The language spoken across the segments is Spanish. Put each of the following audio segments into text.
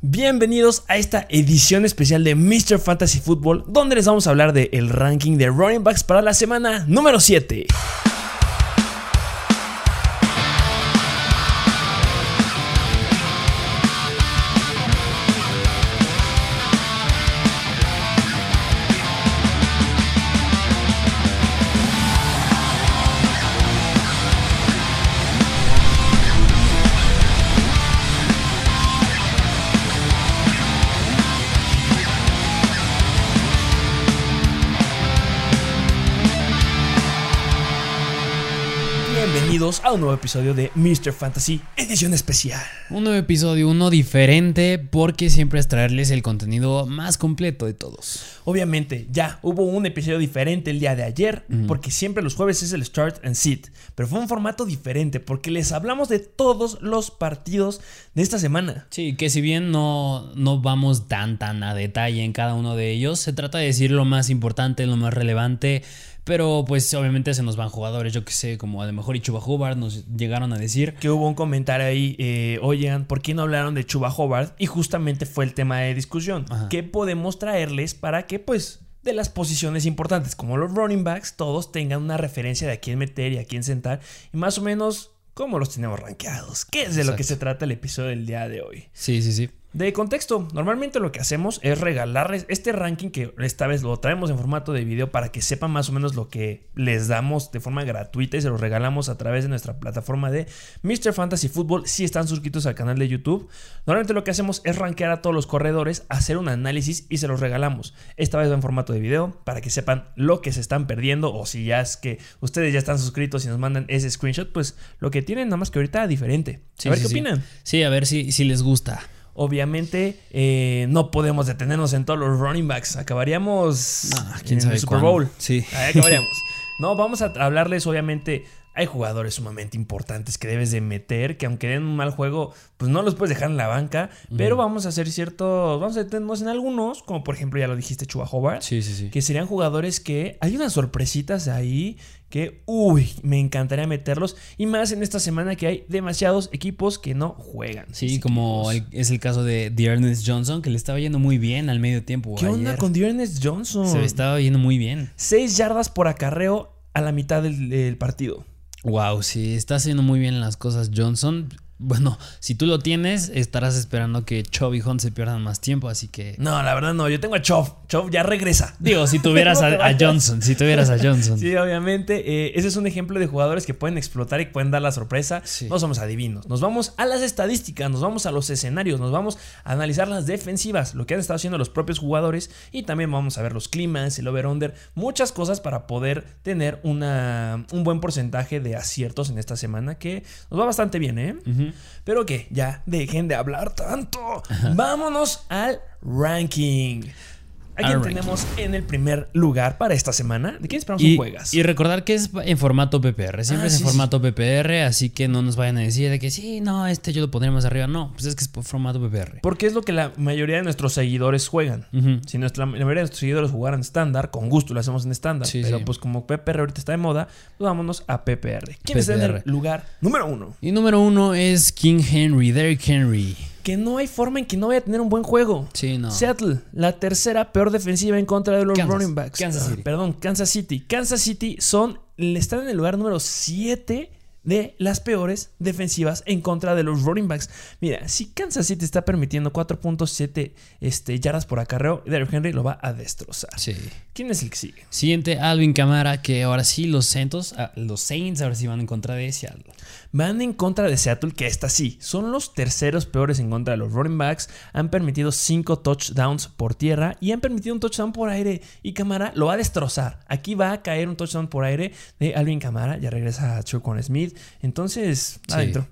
Bienvenidos a esta edición especial de Mr. Fantasy Football, donde les vamos a hablar del el ranking de running backs para la semana número 7. Bienvenidos a un nuevo episodio de Mr. Fantasy Edición Especial. Un nuevo episodio, uno diferente, porque siempre es traerles el contenido más completo de todos. Obviamente, ya hubo un episodio diferente el día de ayer, porque siempre los jueves es el Start and Sit, pero fue un formato diferente porque les hablamos de todos los partidos de esta semana. Sí, que si bien no, no vamos tan tan a detalle en cada uno de ellos, se trata de decir lo más importante, lo más relevante. Pero pues obviamente se nos van jugadores, yo que sé, como a lo mejor y Chuba Hubbard nos llegaron a decir. Que hubo un comentario ahí, eh, oigan, ¿por qué no hablaron de Chuba Hubbard? Y justamente fue el tema de discusión. Ajá. ¿Qué podemos traerles para que pues de las posiciones importantes, como los running backs, todos tengan una referencia de a quién meter y a quién sentar y más o menos cómo los tenemos rankeados? ¿Qué es de lo que se trata el episodio del día de hoy? Sí, sí, sí. De contexto, normalmente lo que hacemos es regalarles este ranking que esta vez lo traemos en formato de video para que sepan más o menos lo que les damos de forma gratuita y se los regalamos a través de nuestra plataforma de Mr. Fantasy Football si están suscritos al canal de YouTube. Normalmente lo que hacemos es rankear a todos los corredores, hacer un análisis y se los regalamos. Esta vez va en formato de video para que sepan lo que se están perdiendo o si ya es que ustedes ya están suscritos y nos mandan ese screenshot, pues lo que tienen nada más que ahorita diferente. Sí, a ver sí, qué sí. opinan. Sí, a ver si, si les gusta. Obviamente eh, no podemos detenernos en todos los running backs. Acabaríamos quién en sabe el Super cuándo. Bowl. Sí. Ahí acabaríamos. no, vamos a hablarles obviamente. Hay jugadores sumamente importantes que debes de meter, que aunque den un mal juego, pues no los puedes dejar en la banca. Pero vamos a hacer ciertos, vamos a detenernos en algunos, como por ejemplo ya lo dijiste, Chuba. Sí, sí, sí. Que serían jugadores que hay unas sorpresitas ahí que, uy, me encantaría meterlos. Y más en esta semana que hay demasiados equipos que no juegan. Sí, Seis como el- es el caso de Ernest Johnson, que le estaba yendo muy bien al medio tiempo. ¿Qué onda con Dearness Johnson? Se le estaba yendo muy bien. 6 yardas por acarreo a la mitad del, del partido. Wow, sí, está haciendo muy bien las cosas Johnson. Bueno, si tú lo tienes, estarás esperando que Chubb y Hunt se pierdan más tiempo, así que... No, la verdad no. Yo tengo a Chov. Chov ya regresa. Digo, si tuvieras a. Johnson, si tuvieras a Johnson. Sí, obviamente. eh, ese es un ejemplo de jugadores que pueden explotar y pueden dar la sorpresa. Sí. No somos adivinos. Nos vamos a las estadísticas, nos vamos a los escenarios, nos vamos a analizar las defensivas, lo que han estado haciendo los propios jugadores y también vamos a ver los climas, el over-under, muchas cosas para poder tener una, un buen porcentaje de aciertos en esta semana que nos va bastante bien, ¿eh? Pero que ya dejen de hablar tanto. Vámonos al ranking. ¿A quién Al tenemos en el primer lugar para esta semana? ¿De quién esperamos Y, un juegas? y recordar que es en formato PPR, siempre Ah, es en sí, formato PPR, así que no nos vayan a decir de que sí, no, este yo lo pondré más arriba. No, pues es que es por formato PPR. Porque es lo que la mayoría de nuestros seguidores juegan. Si nuestra, la mayoría de nuestros seguidores jugaran estándar, con gusto lo hacemos en estándar. Sí, pero pues como PPR ahorita está de moda, pues vámonos a PPR. ¿Quién está en el lugar número uno? Y número uno es King Henry, Derrick Henry. Que no hay forma en que no vaya a tener un buen juego. Sí, no. Seattle, la tercera peor defensiva en contra de los Kansas, running backs. Kansas Ah, City. perdón, Kansas City. Kansas City son, están en el lugar número 7 de las peores defensivas en contra de los running backs. Mira, si Kansas City está permitiendo 4.7 este, yardas por acarreo, Derrick Henry lo va a destrozar. Sí. ¿Quién es el que sigue? Siguiente, Alvin Kamara, que ahora sí los Saints, ah, los Saints ahora sí van en contra de Seattle. Van en contra de Seattle, que esta sí, son los terceros peores en contra de los running backs. Han permitido 5 touchdowns por tierra y han permitido un touchdown por aire. Y Camara lo va a destrozar. Aquí va a caer un touchdown por aire de Alvin Camara. Ya regresa a Chukwon Smith. Entonces, Sí. adentro.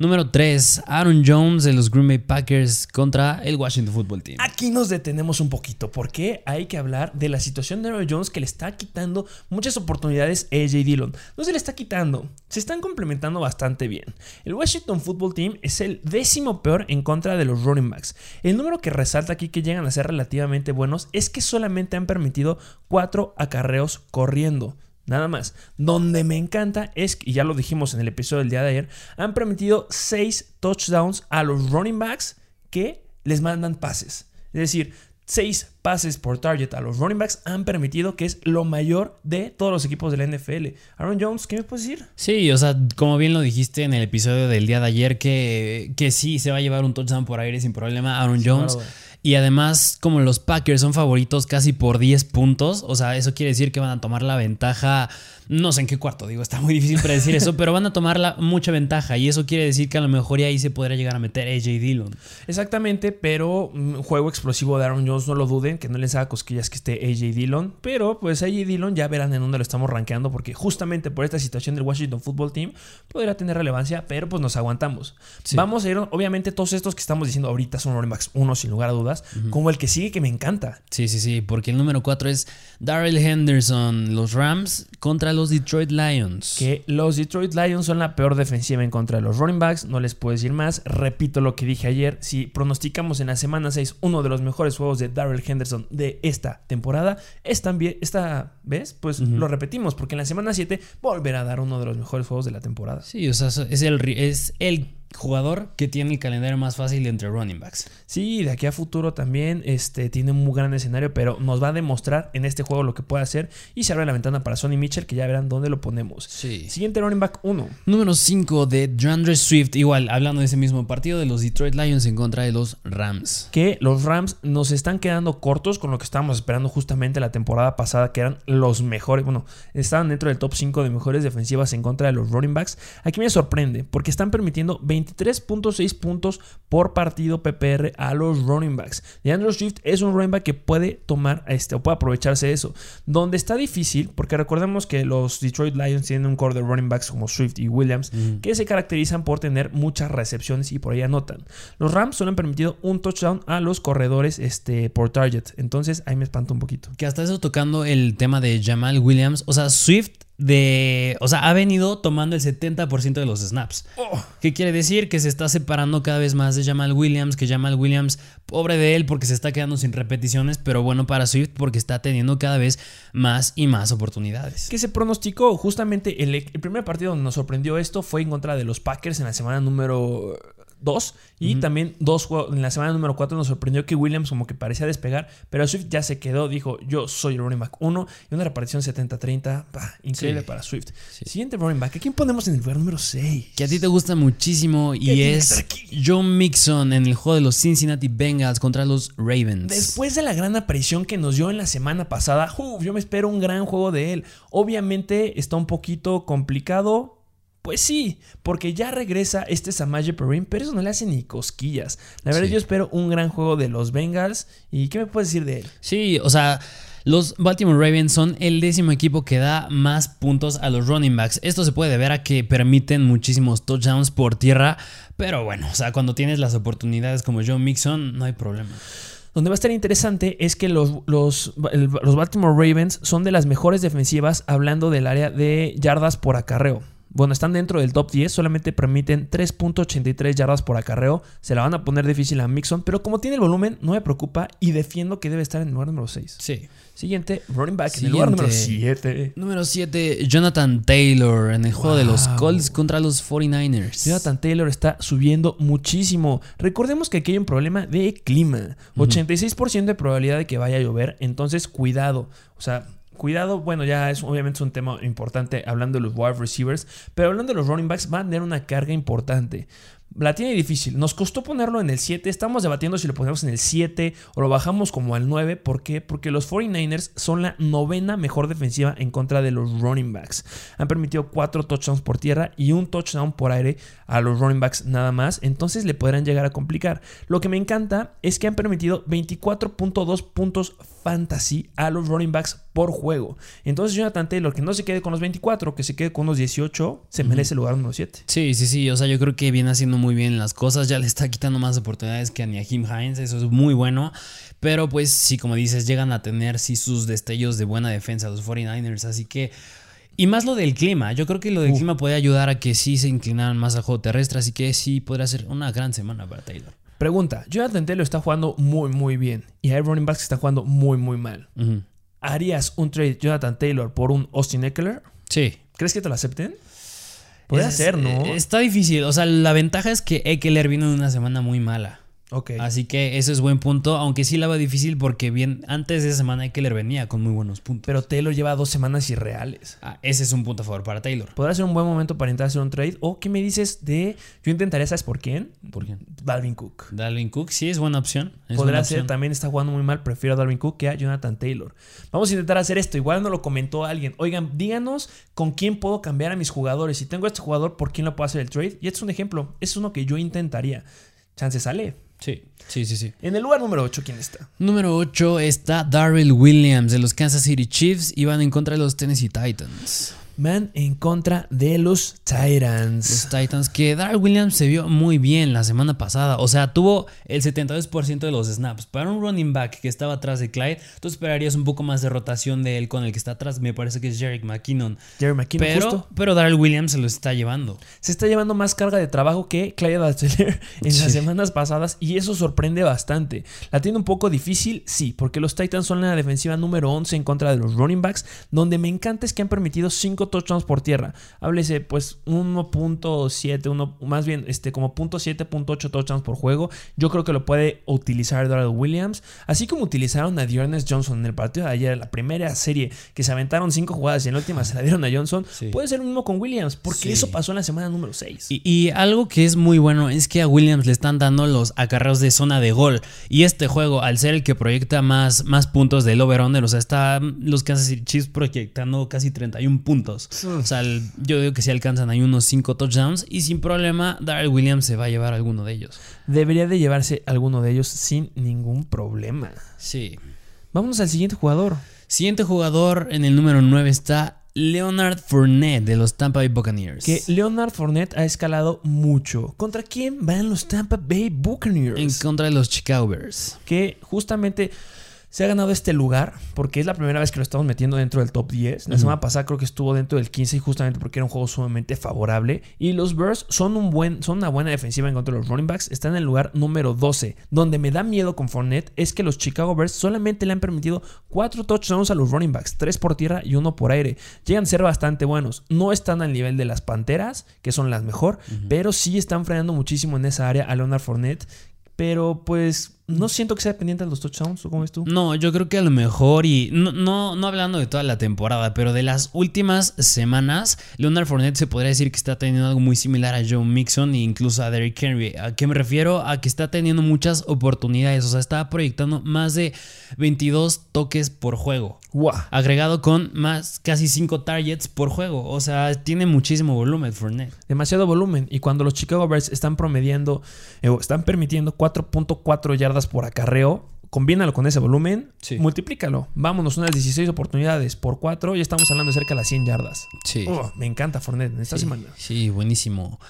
Número 3, Aaron Jones de los Green Bay Packers contra el Washington Football Team. Aquí nos detenemos un poquito porque hay que hablar de la situación de Aaron Jones que le está quitando muchas oportunidades a AJ Dillon. No se le está quitando, se están complementando bastante bien. El Washington Football Team es el décimo peor en contra de los running backs. El número que resalta aquí que llegan a ser relativamente buenos es que solamente han permitido cuatro acarreos corriendo. Nada más. Donde me encanta es, y ya lo dijimos en el episodio del día de ayer, han permitido 6 touchdowns a los running backs que les mandan pases. Es decir, seis pases por target a los running backs han permitido que es lo mayor de todos los equipos de la NFL. Aaron Jones, ¿qué me puedes decir? Sí, o sea, como bien lo dijiste en el episodio del día de ayer, que, que sí se va a llevar un touchdown por aire sin problema Aaron Jones. Y además, como los Packers son favoritos casi por 10 puntos, o sea, eso quiere decir que van a tomar la ventaja no sé en qué cuarto, digo, está muy difícil predecir eso, pero van a tomar mucha ventaja y eso quiere decir que a lo mejor ahí se podrá llegar a meter AJ Dillon. Exactamente, pero un juego explosivo de Aaron Jones, no lo duden, que no les haga cosquillas que esté AJ Dillon, pero pues AJ Dillon ya verán en dónde lo estamos rankeando porque justamente por esta situación del Washington Football Team podría tener relevancia, pero pues nos aguantamos. Vamos a ir, obviamente todos estos que estamos diciendo ahorita son running backs uno sin lugar a dudas, como el que sigue que me encanta. Sí, sí, sí, porque el número 4 es Darrell Henderson, los Rams contra los Detroit Lions. Que los Detroit Lions son la peor defensiva en contra de los running backs. No les puedo decir más. Repito lo que dije ayer. Si pronosticamos en la semana 6 uno de los mejores juegos de Darrell Henderson de esta temporada, es también, esta vez, pues lo repetimos, porque en la semana 7 volverá a dar uno de los mejores juegos de la temporada. Sí, o sea, es el, es el jugador que tiene el calendario más fácil entre running backs. Sí, de aquí a futuro también este, tiene un muy gran escenario, pero nos va a demostrar en este juego lo que puede hacer y se abre la ventana para Sonny Mitchell, que ya verán dónde lo ponemos. Sí. Siguiente running back 1. Número 5 de DeAndre Swift, igual, hablando de ese mismo partido de los Detroit Lions en contra de los Rams. Que los Rams nos están quedando cortos con lo que estábamos esperando justamente la temporada pasada, que eran los mejores, bueno, estaban dentro del top 5 de mejores defensivas en contra de los running backs. Aquí me sorprende, porque están permitiendo 20 23.6 puntos por partido PPR a los running backs. Y Andrew Swift es un running back que puede tomar este, o puede aprovecharse de eso. Donde está difícil, porque recordemos que los Detroit Lions tienen un core de running backs como Swift y Williams, que se caracterizan por tener muchas recepciones y por ahí anotan. Los Rams solo han permitido un touchdown a los corredores este, por target. Entonces ahí me espanto un poquito. Que hasta eso tocando el tema de Jamal Williams, o sea, Swift de. O sea, ha venido tomando el 70% de los snaps. Oh. ¿Qué quiere decir? Que se está separando cada vez más de Jamal Williams. Que Jamal Williams, pobre de él, porque se está quedando sin repeticiones. Pero bueno para Swift porque está teniendo cada vez más y más oportunidades. Que se pronosticó justamente el, el primer partido donde nos sorprendió esto fue en contra de los Packers en la semana número dos. Y también dos juegos. En la semana número 4 nos sorprendió que Williams como que parecía despegar. Pero Swift ya se quedó. Dijo, yo soy el running back 1. Y una repartición 70-30. Increíble para Swift. Siguiente running back. ¿A quién ponemos en el lugar número 6? Que a ti te gusta muchísimo. Y es John Mixon en el juego de los Cincinnati Bengals contra los Ravens. Después de la gran aparición que nos dio en la semana pasada. yo me espero un gran juego de él. Obviamente está un poquito complicado pues sí, porque ya regresa este Samaje Perrin, pero eso no le hace ni cosquillas. La verdad, yo espero un gran juego de los Bengals. ¿Y qué me puedes decir de él? Sí, o sea, los Baltimore Ravens son el décimo equipo que da más puntos a los running backs. Esto se puede ver a que permiten muchísimos touchdowns por tierra, pero bueno, o sea, cuando tienes las oportunidades como Joe Mixon, no hay problema. Donde va a estar interesante es que los, los, los Baltimore Ravens son de las mejores defensivas hablando del área de yardas por acarreo bueno, están dentro del top 10, solamente permiten 3.83 yardas por acarreo. Se la van a poner difícil a Mixon, pero como tiene el volumen, no me preocupa y defiendo que debe estar en el lugar número 6. Sí. Siguiente, running back en el lugar número 7. Número 7, Jonathan Taylor en el juego de los Colts contra los 49ers. Jonathan Taylor está subiendo muchísimo. Recordemos que aquí hay un problema de clima. 86% de probabilidad de que vaya a llover, entonces cuidado. O sea, Cuidado, bueno, ya es obviamente es un tema importante hablando de los wide receivers, pero hablando de los running backs, van a tener una carga importante la tiene difícil. Nos costó ponerlo en el 7. Estamos debatiendo si lo ponemos en el 7 o lo bajamos como al 9. ¿Por qué? Porque los 49ers son la novena mejor defensiva en contra de los running backs. Han permitido 4 touchdowns por tierra y un touchdown por aire a los running backs nada más. Entonces le podrán llegar a complicar. Lo que me encanta es que han permitido 24.2 puntos fantasy a los running backs por juego. Entonces Jonathan Taylor, que no se quede con los 24, que se quede con los 18, se merece el lugar número 7. Sí, sí, sí. O sea, yo creo que viene haciendo muy bien las cosas, ya le está quitando más oportunidades que a Niahim Hines, eso es muy bueno. Pero pues sí, como dices, llegan a tener sí sus destellos de buena defensa los 49ers, así que... Y más lo del clima, yo creo que lo del clima puede ayudar a que sí se inclinaran más al juego terrestre, así que sí podría ser una gran semana para Taylor. Pregunta, Jonathan Taylor está jugando muy muy bien y hay running backs que están jugando muy muy mal. ¿Harías un trade Jonathan Taylor por un Austin Eckler? Sí. ¿Crees que te lo acepten? Puede ser, ¿no? Está difícil. O sea, la ventaja es que Eckler vino de una semana muy mala. Ok. Así que eso es buen punto, aunque sí la va difícil porque bien antes de esa semana Eckler venía con muy buenos puntos. Pero Taylor lleva dos semanas irreales. Ah, ese es un punto a favor para Taylor. Podrá ser un buen momento para entrar a hacer un trade. ¿O qué me dices de.? Yo intentaría, ¿sabes por quién? ¿Por quién? Dalvin Cook. Dalvin Cook sí es buena opción. es Podrá ser, opción. también está jugando muy mal. Prefiero a Dalvin Cook que a Jonathan Taylor. Vamos a intentar hacer esto. Igual no lo comentó alguien. Oigan, díganos con quién puedo cambiar a mis jugadores. Si tengo a este jugador, ¿por quién lo puedo hacer el trade? Y este es un ejemplo. Es uno que yo intentaría. Chance sale. Sí, sí, sí, sí. En el lugar número 8, ¿quién está? Número 8 está Darrell Williams de los Kansas City Chiefs y van en contra de los Tennessee Titans. Man en contra de los Titans. Los Titans, que Darrell Williams se vio muy bien la semana pasada. O sea, tuvo el 72% de los snaps. Para un running back que estaba atrás de Clyde, tú esperarías un poco más de rotación de él con el que está atrás. Me parece que es Jerick McKinnon. Jerry McKinnon, Pero, justo. pero Darrell Williams se lo está llevando. se está llevando más carga de trabajo que Clyde Batchelor en Sí. las semanas pasadas y eso sorprende bastante. La tiene un poco difícil, sí, porque los Titans son la defensiva número 11 en contra de los running backs, donde me encanta es que han permitido 5 touchdowns por tierra. Háblese pues 1.7, uno- más bien este como .7, .8 touchdowns por juego. Yo creo que lo puede utilizar Darrell Williams, así como utilizaron a Dearness Johnson en el partido de ayer, la primera serie que se aventaron 5 jugadas y en la última se la dieron a Johnson. Sí. Puede ser lo mismo con Williams, porque Sí. eso pasó en la semana número 6. Y, y algo que es muy bueno es que a Williams le están dando los acarreos de zona de gol. Y este juego, al ser el que proyecta más, más puntos del over-under, o sea, está los Kansas City Chiefs proyectando casi 31 puntos. O sea, el- yo digo que si alcanzan ahí unos 5 touchdowns y sin problema, Darrell Williams se va a llevar alguno de ellos. Debería de llevarse alguno de ellos sin ningún problema. Sí. Vámonos al siguiente jugador. Siguiente jugador en el número 9 está Leonard Fournette de los Tampa Bay Buccaneers. Que Leonard Fournette ha escalado mucho. ¿Contra quién van los Tampa Bay Buccaneers? en contra de los Chicago Bears. que justamente se ha ganado este lugar porque es la primera vez que lo estamos metiendo dentro del top 10. La Ujú. semana pasada creo que estuvo dentro del 15 y justamente porque era un juego sumamente favorable. Y los Bears son, un buen, son una buena defensiva en contra de los running backs. Están en el lugar número 12. Donde me da miedo con Fournette es que los Chicago Bears solamente le han permitido 4 touchdowns a los running backs. 3 por tierra y 1 por aire. Llegan a ser bastante buenos. No están al nivel de las Panteras, que son las mejor. Pero sí están frenando muchísimo en esa área a Leonard Fournette. Pero pues no siento que sea dependiente de los touchdowns. ¿o ¿Cómo ves tú? No, yo creo que a lo mejor, y no, no, no hablando de toda la temporada, pero de las últimas semanas, Leonard Fournette se podría decir que está teniendo algo muy similar a Joe Mixon e incluso a Derrick Henry. ¿A qué me refiero? A que está teniendo muchas oportunidades, o sea, está proyectando más de 22 toques por juego. ¡Guau! Agregado con más casi 5 targets por juego. O sea, tiene muchísimo volumen Fournette. Demasiado volumen. Y cuando los Chicago Bears están promediando, eh, están permitiendo 4.4 yardas por acarreo, combínalo con ese volumen, Sí. multiplícalo. Vámonos, unas 16 oportunidades por 4 y estamos hablando de cerca de las 100 yardas. Sí. Oh, me encanta Fournette en esta sí, semana. sí, buenísimo.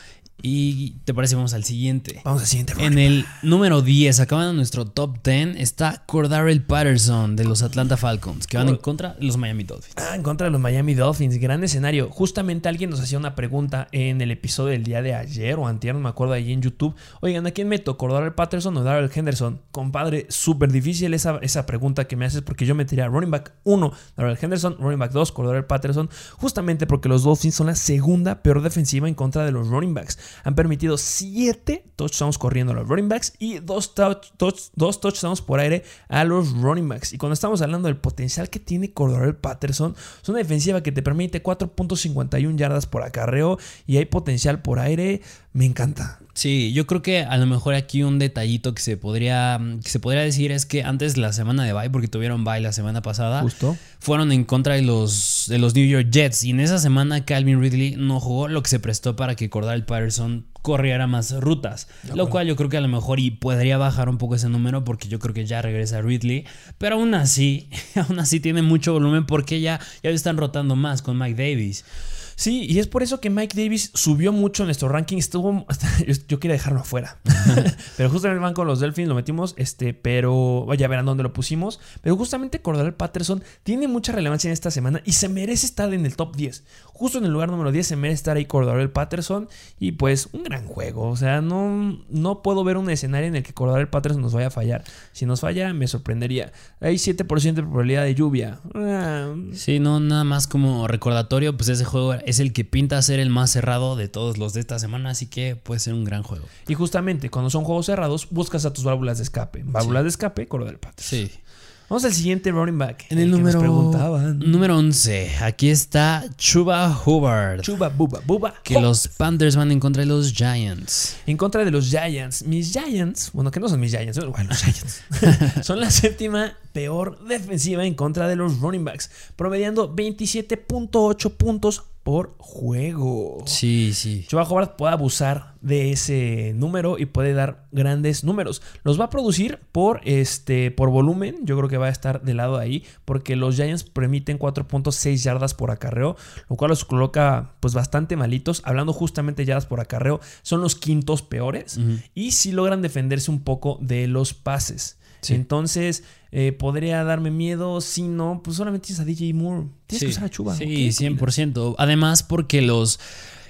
Y te parece, vamos al siguiente. Vamos al siguiente En el número 10, acabando nuestro top 10, está Cordarrelle Patterson de los Atlanta Falcons, que van en contra de los Miami Dolphins. Ah, en contra de los Miami Dolphins, gran escenario. Justamente alguien nos hacía una pregunta en el episodio del día de ayer o antier, no me acuerdo, allí en YouTube. Oigan, ¿a quién meto? ¿Cordell Patterson o Darrell Henderson? Compadre, súper difícil esa, esa pregunta que me haces porque yo metería running back 1, Darrell Henderson, running back 2, Cordell Patterson, justamente porque los Dolphins son la segunda peor defensiva en contra de los running backs. Han permitido 7 touchdowns corriendo a los running backs y 2 touchdowns por aire a los running backs. Y cuando estamos hablando del potencial que tiene Cordell Patterson, es una defensiva que te permite 4.51 yardas por acarreo y hay potencial por aire. Me encanta. Sí, yo creo que a lo mejor aquí un detallito que se podría, que se podría decir es que antes la semana de bye, porque tuvieron bye la semana pasada, Justo. fueron en contra de los, de los New York Jets. Y en esa semana Calvin Ridley no jugó, lo que se prestó para que Cordell Patterson corriera más rutas. Lo cual yo creo que a lo mejor y podría bajar un poco ese número porque yo creo que ya regresa Ridley. Pero aún así, aún así tiene mucho volumen porque ya, ya están rotando más con Mike Davis. Sí, y es por eso que Mike Davis subió mucho en nuestro ranking. Estuvo. Yo, yo quería dejarlo afuera. pero justamente van con los Delfins, lo metimos. Este, pero. Ya verán dónde lo pusimos. Pero justamente Cordell Patterson tiene mucha relevancia en esta semana y se merece estar en el top 10. Justo en el lugar número 10 se merece estar ahí Cordell Patterson. Y pues un gran juego. O sea, no, no puedo ver un escenario en el que Cordell Patterson nos vaya a fallar. Si nos falla, me sorprendería. Hay 7% de probabilidad de lluvia. Ah, Sí, no, nada más como recordatorio, pues ese juego es el que pinta ser el más cerrado de todos los de esta semana, así que puede ser un gran juego. Y justamente cuando son juegos cerrados, buscas a tus válvulas de escape. Válvulas de escape, del Panthers. Sí. Vamos al siguiente running back. En el, número, número 11, aquí está Chuba Hubbard. Chuba Buba Buba. Que los Panthers van en contra de los Giants. En contra de los Giants. Mis Giants, bueno, que no son mis Giants, bueno, los Giants. son la séptima peor defensiva en contra de los running backs, promediando 27.8 puntos por juego. Sí, sí. Chuba Howard puede abusar de ese número y puede dar grandes números. Los va a producir por este por volumen, yo creo que va a estar del lado de ahí porque los Giants permiten 4.6 yardas por acarreo, lo cual los coloca pues bastante malitos. Hablando justamente de yardas por acarreo, son los quintos peores y si logran defenderse un poco de los pases. Entonces, eh, podría darme miedo. Si no, pues solamente tienes a DJ Moore. Tienes que usar a Chuba. Sí, 100%. Además, porque los,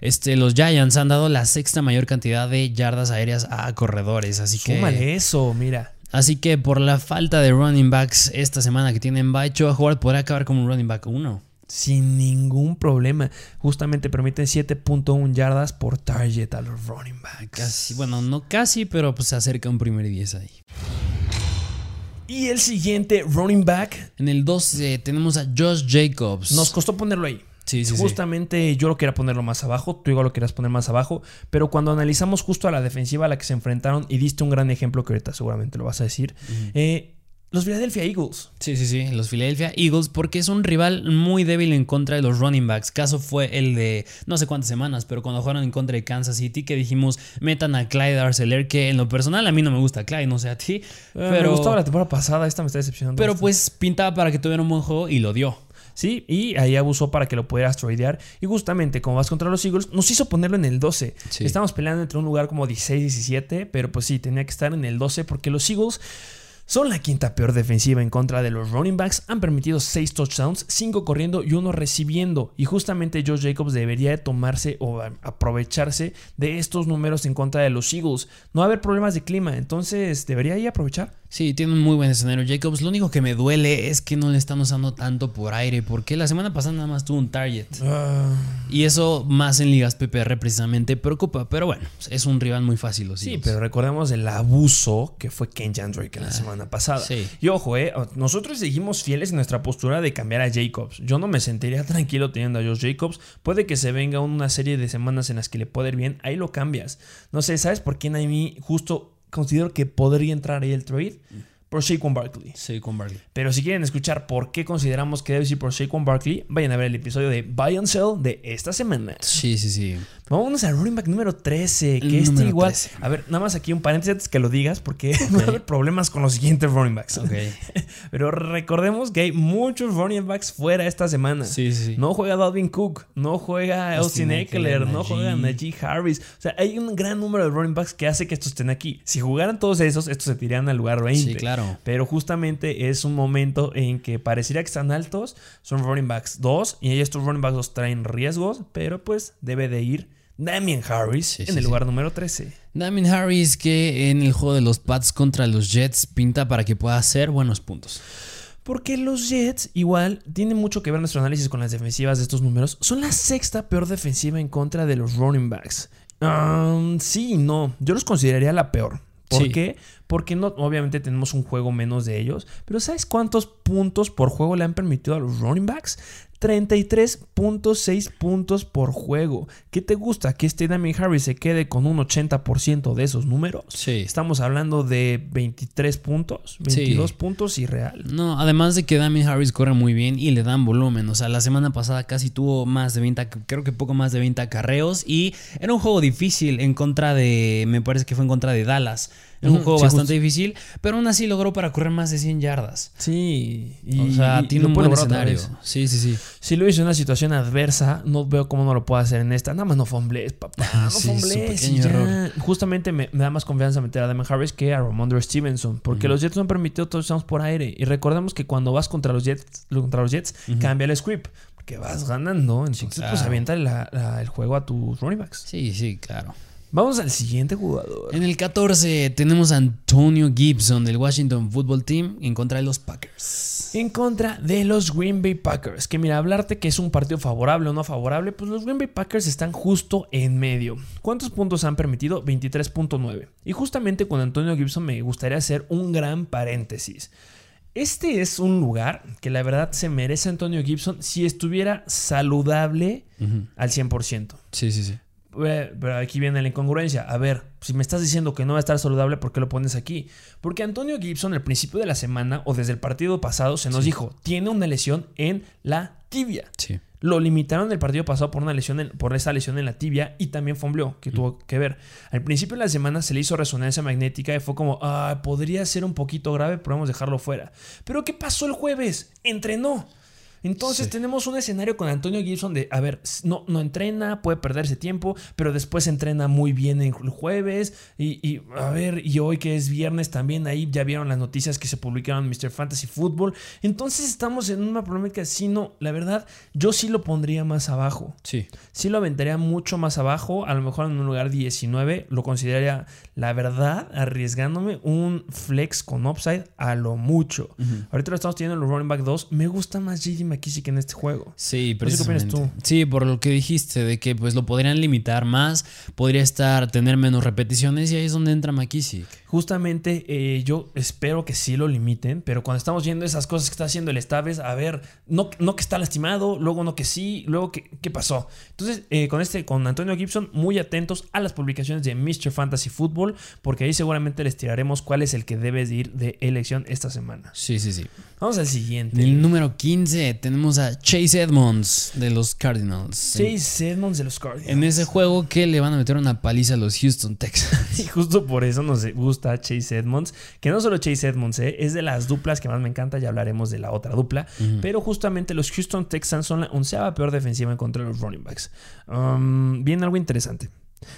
este, los Giants han dado la sexta mayor cantidad de yardas aéreas a corredores. Así Súmale que. eso, mira. Así que por la falta de running backs esta semana que tienen bye, Chuba Howard podrá acabar como un running back 1. Sin ningún problema. Justamente permiten 7.1 yardas por target a los running backs. Casi, bueno, no casi, pero pues se acerca un primer 10 ahí. Y el siguiente running back. En el 12 tenemos a Josh Jacobs. Nos costó ponerlo ahí. Sí, sí, Justamente yo lo quería ponerlo más abajo, tú igual lo querías poner más abajo, pero cuando analizamos justo a la defensiva a la que se enfrentaron y diste un gran ejemplo que ahorita seguramente lo vas a decir, eh, los Philadelphia Eagles. Sí, sí, sí, los Philadelphia Eagles, porque es un rival muy débil en contra de los running backs. Caso fue el de no sé cuántas semanas, pero cuando jugaron en contra de Kansas City, que dijimos metan a Clyde Arcelor, que en lo personal a mí no me gusta Clyde, no sé a ti. pero, me gustaba la temporada pasada, esta me está decepcionando. Pero pues pintaba para que tuviera un buen juego y lo dio. Sí, y ahí abusó para que lo pudieras tradear. Y justamente, como vas contra los Eagles, nos hizo ponerlo en el 12. Estamos peleando entre un lugar como 16 17, pero pues sí, tenía que estar en el 12 porque los Eagles son la quinta peor defensiva en contra de los running backs. Han permitido 6 touchdowns, 5 corriendo y 1 recibiendo. Y justamente Josh Jacobs debería de tomarse o aprovecharse de estos números en contra de los Eagles. No va a haber problemas de clima, entonces debería ahí aprovechar. Sí, tiene un muy buen escenario Jacobs. Lo único que me duele es que no le están usando tanto por aire, porque la semana pasada nada más tuvo un target. Ah. Y eso más en ligas PPR precisamente preocupa. Pero bueno, es un rival muy fácil. Los sí, pero recordemos el abuso que fue Ken Drake la ah, semana pasada. Y ojo, eh, nosotros seguimos fieles en nuestra postura de cambiar a Jacobs. Yo no me sentiría tranquilo teniendo a Josh Jacobs. Puede que se venga una serie de semanas en las que le pueda ir bien. Ahí lo cambias. No sé, ¿sabes por quién a mí justo considero que podría entrar ahí el trade por Saquon Barkley. Saquon Barkley. Pero si quieren escuchar por qué consideramos que debe ir por Saquon Barkley, vayan a ver el episodio de Buy and Sell de esta semana. Sí, sí, sí. Vamos al running back número 13, que este igual... A ver, nada más aquí un paréntesis antes que lo digas, porque no hay problemas con los siguientes running backs. Pero recordemos que hay muchos running backs fuera esta semana. Sí, sí. No juega Dalvin Cook, no juega Austin Eckler, no juega Najee Harris. O sea, hay un gran número de running backs que hace que estos estén aquí. Si jugaran todos esos, estos se tirarían al lugar 20. Sí, claro. Pero justamente es un momento en que parecería que están altos. Son running backs 2 y estos running backs 2 traen riesgos, pero pues debe de ir Damien Harris en el lugar número 13. Damien Harris que en el juego de los Pats contra los Jets pinta para que pueda hacer buenos puntos. Porque los Jets, igual, tienen mucho que ver nuestro análisis con las defensivas de estos números. Son la sexta peor defensiva en contra de los running backs. Um, sí, no. Yo los consideraría la peor. ¿Por qué? Porque no, obviamente tenemos un juego menos de ellos. Pero ¿sabes cuántos puntos por juego le han permitido a los running backs? 33.6 puntos por juego. ¿Qué te gusta? Que este Damien Harris se quede con un 80% de esos números. Sí. Estamos hablando de 23 puntos, 22 puntos y real. No, además de que Damien Harris corre muy bien y le dan volumen. O sea, la semana pasada casi tuvo más de 20, creo que poco más de 20 acarreos. Y era un juego difícil en contra de, me parece que fue en contra de Dallas. Es un juego bastante difícil, pero aún así logró para correr más de 100 yardas. Sí, y, o sea, tiene un buen escenario. Sí, sí, sí. Si lo hizo en una situación adversa, no veo cómo no lo puede hacer en esta. Nada más no fumbles, papá. No sí, error. Justamente me, da más confianza meter a Damon Harris que a Ramondre Stevenson, porque los Jets no han permitido touchdowns por aire. Y recordemos que cuando vas contra los Jets, contra los Jets cambia el script. Porque vas ganando, entonces pues avienta el juego a tus running backs. Sí, sí, claro. Vamos al siguiente jugador. En el 14 tenemos a Antonio Gibson del Washington Football Team en contra de los Packers. En contra de los Green Bay Packers. Que mira, hablarte que es un partido favorable o no favorable, pues los Green Bay Packers están justo en medio. ¿Cuántos puntos han permitido? 23.9. Y justamente con Antonio Gibson me gustaría hacer un gran paréntesis. Este es un lugar que la verdad se merece Antonio Gibson si estuviera saludable al 100%. Sí, sí, sí. Pero aquí viene la incongruencia. A ver, si me estás diciendo que no va a estar saludable, ¿por qué lo pones aquí? Porque Antonio Gibson al principio de la semana o desde el partido pasado se nos dijo, tiene una lesión en la tibia. Sí. Lo limitaron el partido pasado por una lesión en- por esa lesión en la tibia y también fombleó, que tuvo que ver. Al principio de la semana se le hizo resonancia magnética y fue como, ah, podría ser un poquito grave, podemos dejarlo fuera. Pero ¿qué pasó el jueves? Entrenó. Entonces Sí. tenemos un escenario con Antonio Gibson de, a ver, no, no entrena, puede perderse tiempo, pero después entrena muy bien el jueves y, y, a ver, y hoy que es viernes también, ahí ya vieron las noticias que se publicaron en Mr. Fantasy Football. Entonces estamos en una problemática así, no, la verdad, yo sí lo pondría más abajo. Sí. Sí lo aventaría mucho más abajo, a lo mejor en un lugar 19, lo consideraría, la verdad, arriesgándome un flex con upside a lo mucho. Ahorita lo estamos teniendo en los running back 2, me gusta más JD McKissick en este juego. Sí, sé qué opinas precisamente. Sí, por lo que dijiste, de que pues lo podrían limitar más, podría estar, tener menos repeticiones y ahí es donde entra McKissick. Justamente eh, yo espero que sí lo limiten, pero cuando estamos viendo esas cosas que está haciendo el staff es, a ver, no, no que está lastimado, luego no que sí, luego que, qué pasó. Entonces, eh, con este, con Antonio Gibson, muy atentos a las publicaciones de Mr. Fantasy Football, porque ahí seguramente les tiraremos cuál es el que debes de ir de elección esta semana. Sí, sí, sí. Vamos al siguiente. En el número 15 tenemos a Chase Edmonds de los Cardinals. Chase Edmonds de los Cardinals. En ese juego que le van a meter una paliza a los Houston Texans. Y justo por eso nos gusta Chase Edmonds, que no solo Chase Edmonds, ¿eh? es de las duplas que más me encanta, ya hablaremos de la otra dupla, pero justamente los Houston Texans son la onceava peor defensiva en contra de los running backs. Um, viene algo interesante.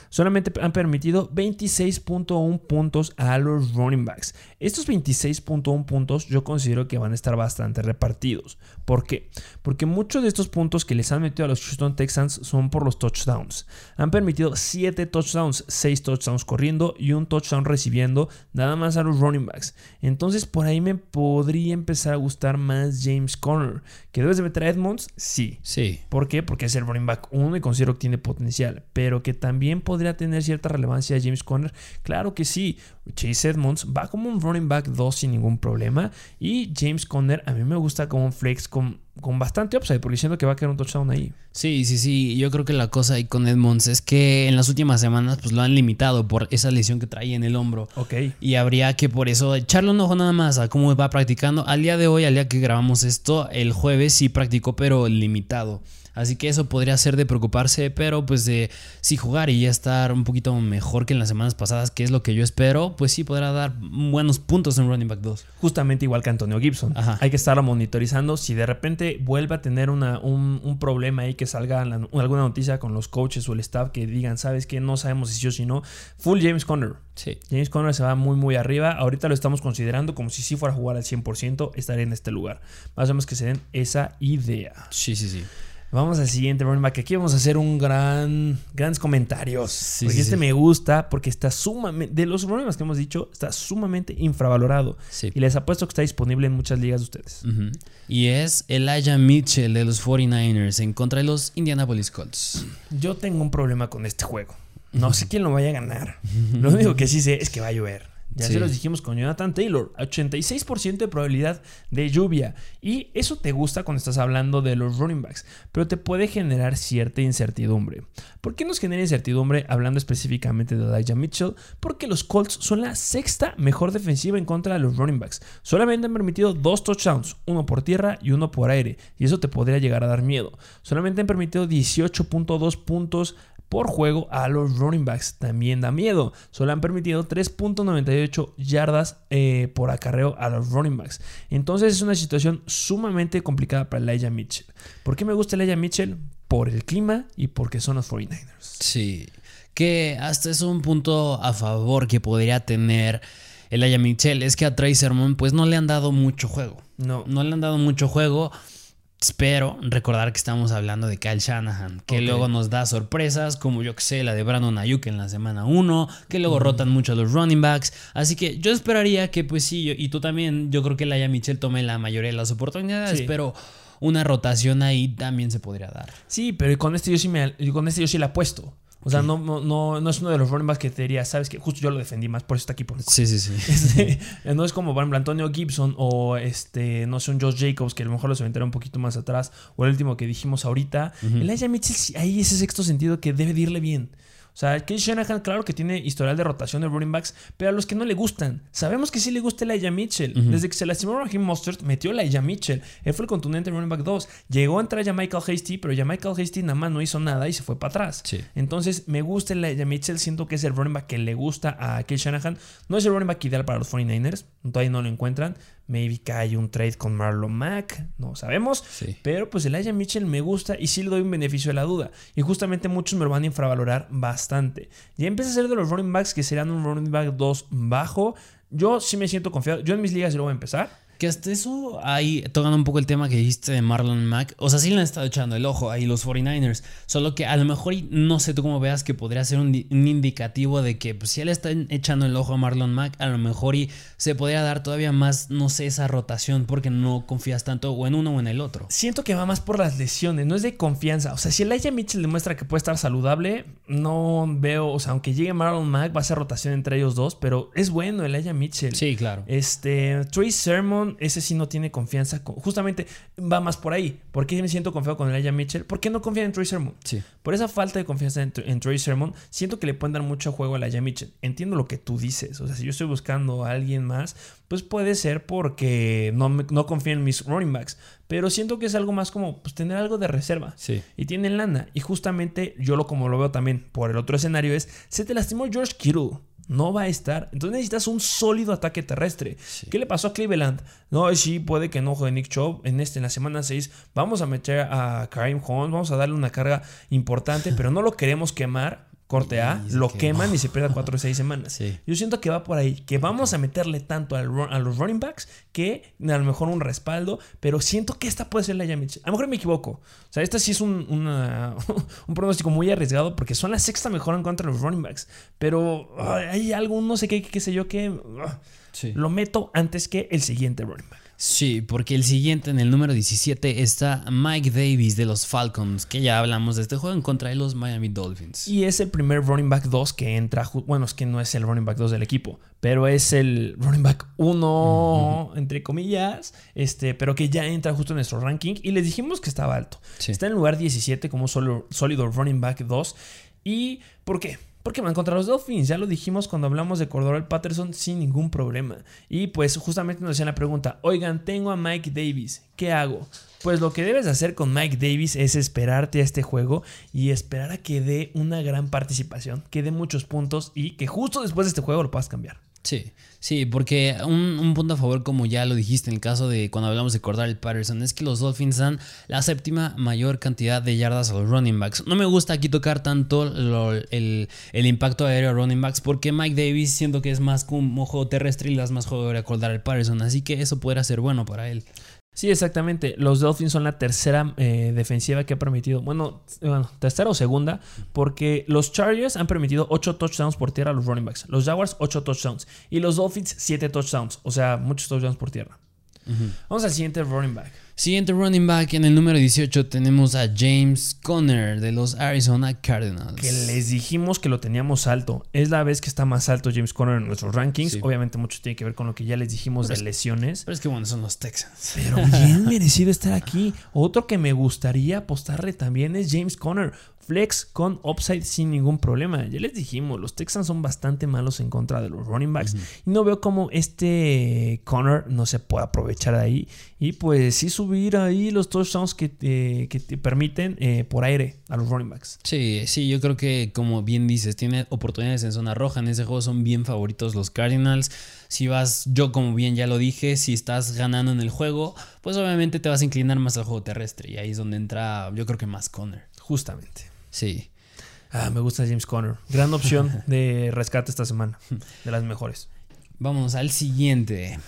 Solamente han permitido 26.1 puntos a los running backs. Estos 26.1 puntos yo considero que van a estar bastante repartidos. ¿Por qué? Porque muchos de estos puntos que les han metido a los Houston Texans son por los touchdowns. Han permitido 7 touchdowns, 6 touchdowns corriendo y un touchdown recibiendo nada más a los running backs. Entonces por ahí me podría empezar a gustar más James Conner. ¿Que debes de meter a Edmonds? Sí. Sí. ¿Por qué? Porque es el running back 1 y considero que tiene potencial. Pero que también podría tener cierta relevancia James Conner. Claro que sí. Chase Edmonds va como un running back 2 sin ningún problema. Y James Conner a mí me gusta como un flex con, con bastante upside. Porque siento que va a quedar un touchdown ahí. Sí, sí, sí. Yo creo que la cosa ahí con Edmonds es que en las últimas semanas pues lo han limitado por esa lesión que trae en el hombro. Ok. Y habría que por eso echarle un ojo nada más a cómo va practicando. Al día de hoy, al día que grabamos esto, el jueves sí practicó, pero limitado. Así que eso podría ser de preocuparse, pero pues de sí jugar y ya estar un poquito mejor que en las semanas pasadas, que es lo que yo espero, pues sí podrá dar buenos puntos en running back 2. Justamente igual que Antonio Gibson. Ajá. Hay que estarlo monitorizando. Si de repente vuelve a tener una, un, un problema ahí que salga la- alguna noticia con los coaches o el staff que digan, sabes que no sabemos si sí o si no, full James Conner. Sí. James Conner se va muy muy arriba. Ahorita lo estamos considerando como si sí fuera a jugar al 100%, estaría en este lugar. Más o menos que se den esa idea. Sí, sí, sí. Vamos al siguiente running back. Aquí vamos a hacer un gran, grandes comentarios. Sí, porque sí, este sí. me gusta, porque está sumamente, de los running backs que hemos dicho, está sumamente infravalorado. Y les apuesto que está disponible en muchas ligas de ustedes. Y es Elijah Mitchell de los 49ers en contra de los Indianapolis Colts. Yo tengo un problema con este juego. No sé quién lo vaya a ganar. Lo único que sí sé es que va a llover. Ya Sí. se los dijimos con Jonathan Taylor. 86% de probabilidad de lluvia. Y eso te gusta cuando estás hablando de los running backs. Pero te puede generar cierta incertidumbre. ¿Por qué nos genera incertidumbre hablando específicamente de Elijah Mitchell? Porque los Colts son la sexta mejor defensiva en contra de los running backs. Solamente han permitido dos touchdowns, uno por tierra y uno por aire. Y eso te podría llegar a dar miedo. Solamente han permitido 18.2 puntos por juego a los running backs. También da miedo. Solo han permitido 3.98 yardas eh, por acarreo a los running backs. Entonces es una situación sumamente complicada para Elijah Mitchell. ¿Por qué me gusta Elijah Mitchell? Por el clima y porque son los 49ers. Sí, que hasta es un punto a favor que podría tener Elijah Mitchell. Es que a Trey Sermon pues no le han dado mucho juego. No. No le han dado mucho juego. Pero recordar que estamos hablando de Kyle Shanahan, que luego nos da sorpresas, como yo que sé, la de Brandon Ayuk en la semana 1, que luego rotan mucho a los running backs. Así que yo esperaría que, pues sí, y tú también, yo creo que Laia Mitchell tome la mayoría de las oportunidades, Sí. pero una rotación ahí también se podría dar. Sí, pero con este yo sí me con este yo sí la apuesto. O sea, no, no, no, no es uno de los running backs que te diría, sabes que justo yo lo defendí más, por eso está aquí por Sí, sí, sí. Este, no es como por ejemplo Antonio Gibson o este, no sé, un Josh Jacobs que a lo mejor los aventaron un poquito más atrás, o el último que dijimos ahorita. Elijah Mitchell, sí, ahí ese sexto sentido que debe de irle bien. O sea, Kate Shanahan, claro que tiene historial de rotación de running backs, pero a los que no le gustan. Sabemos que sí le gusta Elijah Mitchell. Desde que se lastimó Raheem Mostert, metió a Elijah Mitchell. Él fue el contundente running back 2. Llegó a entrar ya Michael Hasty, pero ya Michael Hasty nada más no hizo nada y se fue para atrás. Sí. Entonces, me gusta Elijah Mitchell. Siento que es el running back que le gusta a Kate Shanahan. No es el running back ideal para los 49ers. Todavía no lo encuentran. Maybe que hay un trade con Marlon Mack. No sabemos. Sí. Pero pues Elijah Mitchell me gusta y sí le doy un beneficio de la duda. Y justamente muchos me lo van a infravalorar bastante. Ya empieza a ser de los running backs que serán un running back 2 bajo. Yo sí me siento confiado. Yo en mis ligas lo voy a empezar. Que hasta eso, ahí tocando un poco el tema que dijiste de Marlon Mack, o sea, sí le han estado echando el ojo ahí los 49ers, solo que a lo mejor, y no sé tú cómo veas, que podría ser un, di- un indicativo de que pues, si él está echando el ojo a Marlon Mack, a lo mejor y se podría dar todavía más, no sé, esa rotación porque no confías tanto o en uno o en el otro. Siento que va más por las lesiones, no es de confianza. O sea, si Elijah Mitchell demuestra que puede estar saludable, no veo, o sea, aunque llegue Marlon Mack, va a ser rotación entre ellos dos, pero es bueno Elijah Mitchell. Sí, claro. Este, Trey Sermon, ese sí no tiene confianza. con- justamente va más por ahí. ¿Por qué me siento confiado con Elijah Mitchell? ¿Por qué no confían en Trey Sermon? Sí. Por esa falta de confianza en, en Trey Sermon, siento que le pueden dar mucho juego a Elijah Mitchell. Entiendo lo que tú dices. O sea, si yo estoy buscando a alguien más, pues puede ser porque no, no confío en mis running backs. Pero siento que es algo más como pues, tener algo de reserva. Sí. Y tienen lana. Y justamente yo lo como lo veo también por el otro escenario es, se te lastimó George Kittle. No va a estar. Entonces necesitas un sólido ataque terrestre. ¿Qué le pasó a Cleveland? No, sí, puede que no juegue Nick Chubb en, este, en la semana 6. Vamos a meter a Karim Hunt. Vamos a darle una carga importante, pero no lo queremos quemar. Corte A, lo quemó. queman y se pierde 4 o 6 semanas. Sí. Yo siento que va por ahí, que vamos a meterle tanto al run- a los running backs que a lo mejor un respaldo, pero siento que esta puede ser la Mitchell. A lo mejor me equivoco. O sea, esta sí es un, una- un pronóstico muy arriesgado porque son la sexta mejor en contra de los running backs. Pero ay, hay algo, no sé qué, qué sé yo, que Sí. lo meto antes que el siguiente running back. Sí, porque el siguiente en el número 17 está Mike Davis de los Falcons, que ya hablamos de este juego en contra de los Miami Dolphins. Y es el primer running back 2 que entra. Bueno, es que no es el running back 2 del equipo, pero es el running back 1, entre comillas, este, pero que ya entra justo en nuestro ranking. Y les dijimos que estaba alto. Sí. Está en el lugar 17 como sólido running back 2. ¿Y por qué? Porque van contra los Dolphins, ya lo dijimos cuando hablamos de Cordero Patterson sin ningún problema. Y pues justamente nos hacían la pregunta, oigan, tengo a Mike Davis, ¿qué hago? Pues lo que debes hacer con Mike Davis es esperarte a este juego y esperar a que dé una gran participación, que dé muchos puntos y que justo después de este juego lo puedas cambiar. Sí, sí, porque un, un punto a favor, como ya lo dijiste en el caso de cuando hablamos de Cordell Patterson, es que los Dolphins dan la séptima mayor cantidad de yardas a los running backs. No me gusta aquí tocar tanto el, el impacto aéreo a running backs, porque Mike Davis siento que es más como juego terrestre y las más aéreo a Cordell Patterson, así que eso podría ser bueno para él. Sí, exactamente. Los Dolphins son la tercera eh, defensiva que ha permitido, bueno, bueno, tercera o segunda, porque los Chargers han permitido 8 touchdowns por tierra a los running backs, los Jaguars 8 touchdowns y los Dolphins 7 touchdowns, o sea, muchos touchdowns por tierra. Vamos al siguiente running back. Siguiente running back en el número 18 tenemos a James Conner de los Arizona Cardinals. Que les dijimos que lo teníamos alto. Es la vez que está más alto James Conner en nuestros rankings. Sí. Obviamente mucho tiene que ver con lo que ya les dijimos Pero de es- lesiones. Pero es que bueno, son los Texans. Pero bien merecido estar aquí. Otro que me gustaría apostarle también es James Conner. Flex con upside sin ningún problema. Ya les dijimos, los Texans son bastante malos en contra de los running backs. Y no veo cómo este Conner no se puede aprovechar de ahí. Y pues sí subir ahí los touchdowns que te, que te permiten eh, por aire a los running backs. Sí, sí, yo creo que como bien dices, tiene oportunidades en zona roja. En ese juego son bien favoritos los Cardinals. Si vas, yo como bien ya lo dije, si estás ganando en el juego, pues obviamente te vas a inclinar más al juego terrestre. Y ahí es donde entra, yo creo que más Conner. Justamente. Sí. Ah, me gusta James Conner. Gran opción de rescate esta semana. De las mejores. Vamos al siguiente.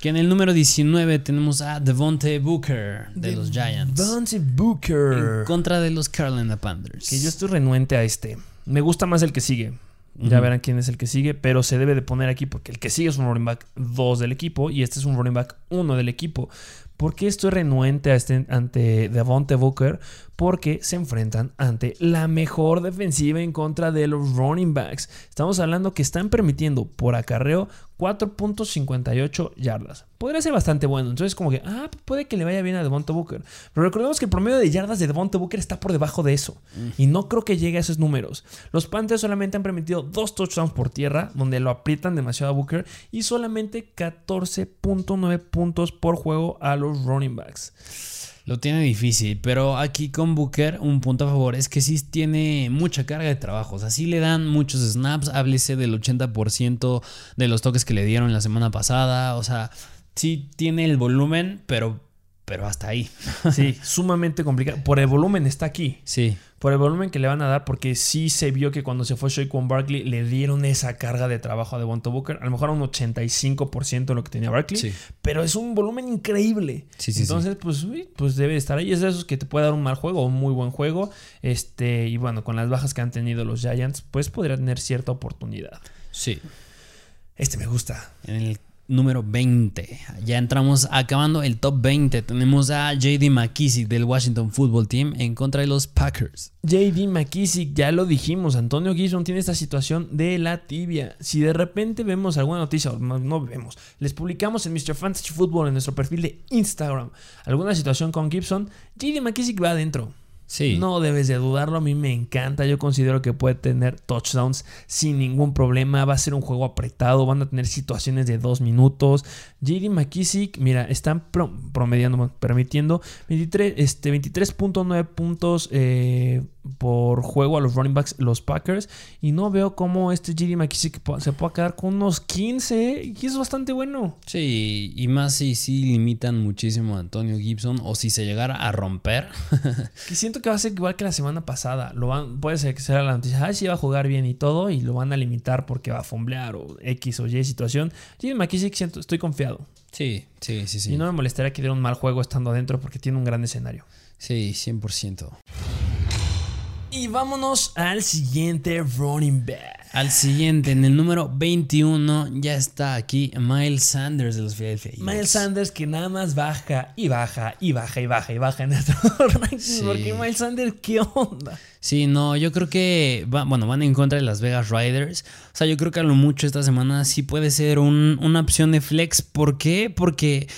Que en el número 19 tenemos a Devontae Booker de, los Giants. Devontae Booker. En contra de los Carolina Panthers. Que yo estoy renuente a este. Me gusta más el que sigue. Ya verán quién es el que sigue, pero se debe de poner aquí porque el que sigue es un running back 2 del equipo y este es un running back 1 del equipo. ¿Por qué estoy renuente a este, ante Devonte Booker? Porque se enfrentan ante la mejor defensiva en contra de los running backs. Estamos hablando que están permitiendo por acarreo 4.58 yardas. Podría ser bastante bueno. Entonces, como que, ah, puede que le vaya bien a Devonta Booker. Pero recordemos que el promedio de yardas de Devonta Booker está por debajo de eso. Y no creo que llegue a esos números. Los Panthers solamente han permitido dos touchdowns por tierra, donde lo aprietan demasiado a Booker, y solamente 14.9 puntos por juego a los running backs. Lo tiene difícil, pero aquí con Booker un punto a favor es que sí tiene mucha carga de trabajo. O sea, sí le dan muchos snaps, háblese del 80% de los toques que le dieron la semana pasada. O sea, sí tiene el volumen, pero, pero hasta ahí. Sí, sumamente complicado. Por el volumen está aquí. Sí por el volumen que le van a dar, porque sí se vio que cuando se fue Shaquan Barkley le dieron esa carga de trabajo a Devonta Booker, a lo mejor un 85% de lo que tenía Barkley, pero es un volumen increíble. Entonces, pues, pues debe estar ahí. Es de esos que te puede dar un mal juego o un muy buen juego. Este, y bueno, con las bajas que han tenido los Giants, pues podría tener cierta oportunidad. Sí. Este me gusta. En el número 20. Ya entramos acabando el top 20. Tenemos a JD McKissick del Washington Football Team en contra de los Packers. JD McKissick, ya lo dijimos, Antonio Gibson tiene esta situación de la tibia. Si de repente vemos alguna noticia, no, no vemos, les publicamos en Mr. Fantasy Football en nuestro perfil de Instagram alguna situación con Gibson, JD McKissick va adentro. No debes de dudarlo, a mí me encanta, yo considero que puede tener touchdowns sin ningún problema, va a ser un juego apretado, van a tener situaciones de dos minutos. JD McKissick, mira, están promediando, permitiendo 23.9 este, puntos eh, por juego a los running backs, los Packers, y no veo cómo este JD McKissick se pueda quedar con unos 15, y es bastante bueno. Sí, y más si sí limitan muchísimo a Antonio Gibson, o si se llegara a romper. que siento que va a ser igual que la semana pasada. Lo van, puede ser que sea la noticia, ah, sí va a jugar bien y todo, y lo van a limitar porque va a fomblear o X o Y situación. JD McKissick siento, estoy confiado. Sí, sí, sí, sí. Y no me molestaría que diera un mal juego estando adentro porque tiene un gran escenario. Sí, 100%. Y vámonos al siguiente running back. Al siguiente, en el número 21, ya está aquí Miles Sanders de los Philadelphia Eagles. Miles Sanders que nada más baja y baja y baja y baja y baja en nuestro ranking. Porque Miles Sanders, ¿qué onda? Sí, no, yo creo que bueno, van en contra de las Vegas Riders. O sea, yo creo que a lo mucho esta semana sí puede ser una opción de flex. ¿Por qué? Porque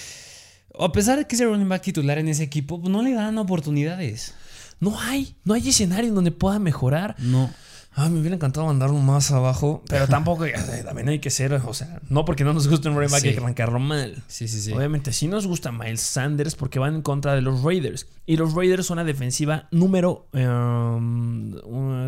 a pesar de que es el running back titular en ese equipo, pues no le dan oportunidades. No hay, no hay escenario en donde pueda mejorar. No. Ah, me hubiera encantado mandarlo más abajo, pero tampoco, también hay que ser, o sea, no porque no nos guste un running back hay que arrancarlo mal. Sí, sí, sí. Obviamente sí nos gusta Miles Sanders porque van en contra de los Raiders. Y los Raiders son la defensiva número em,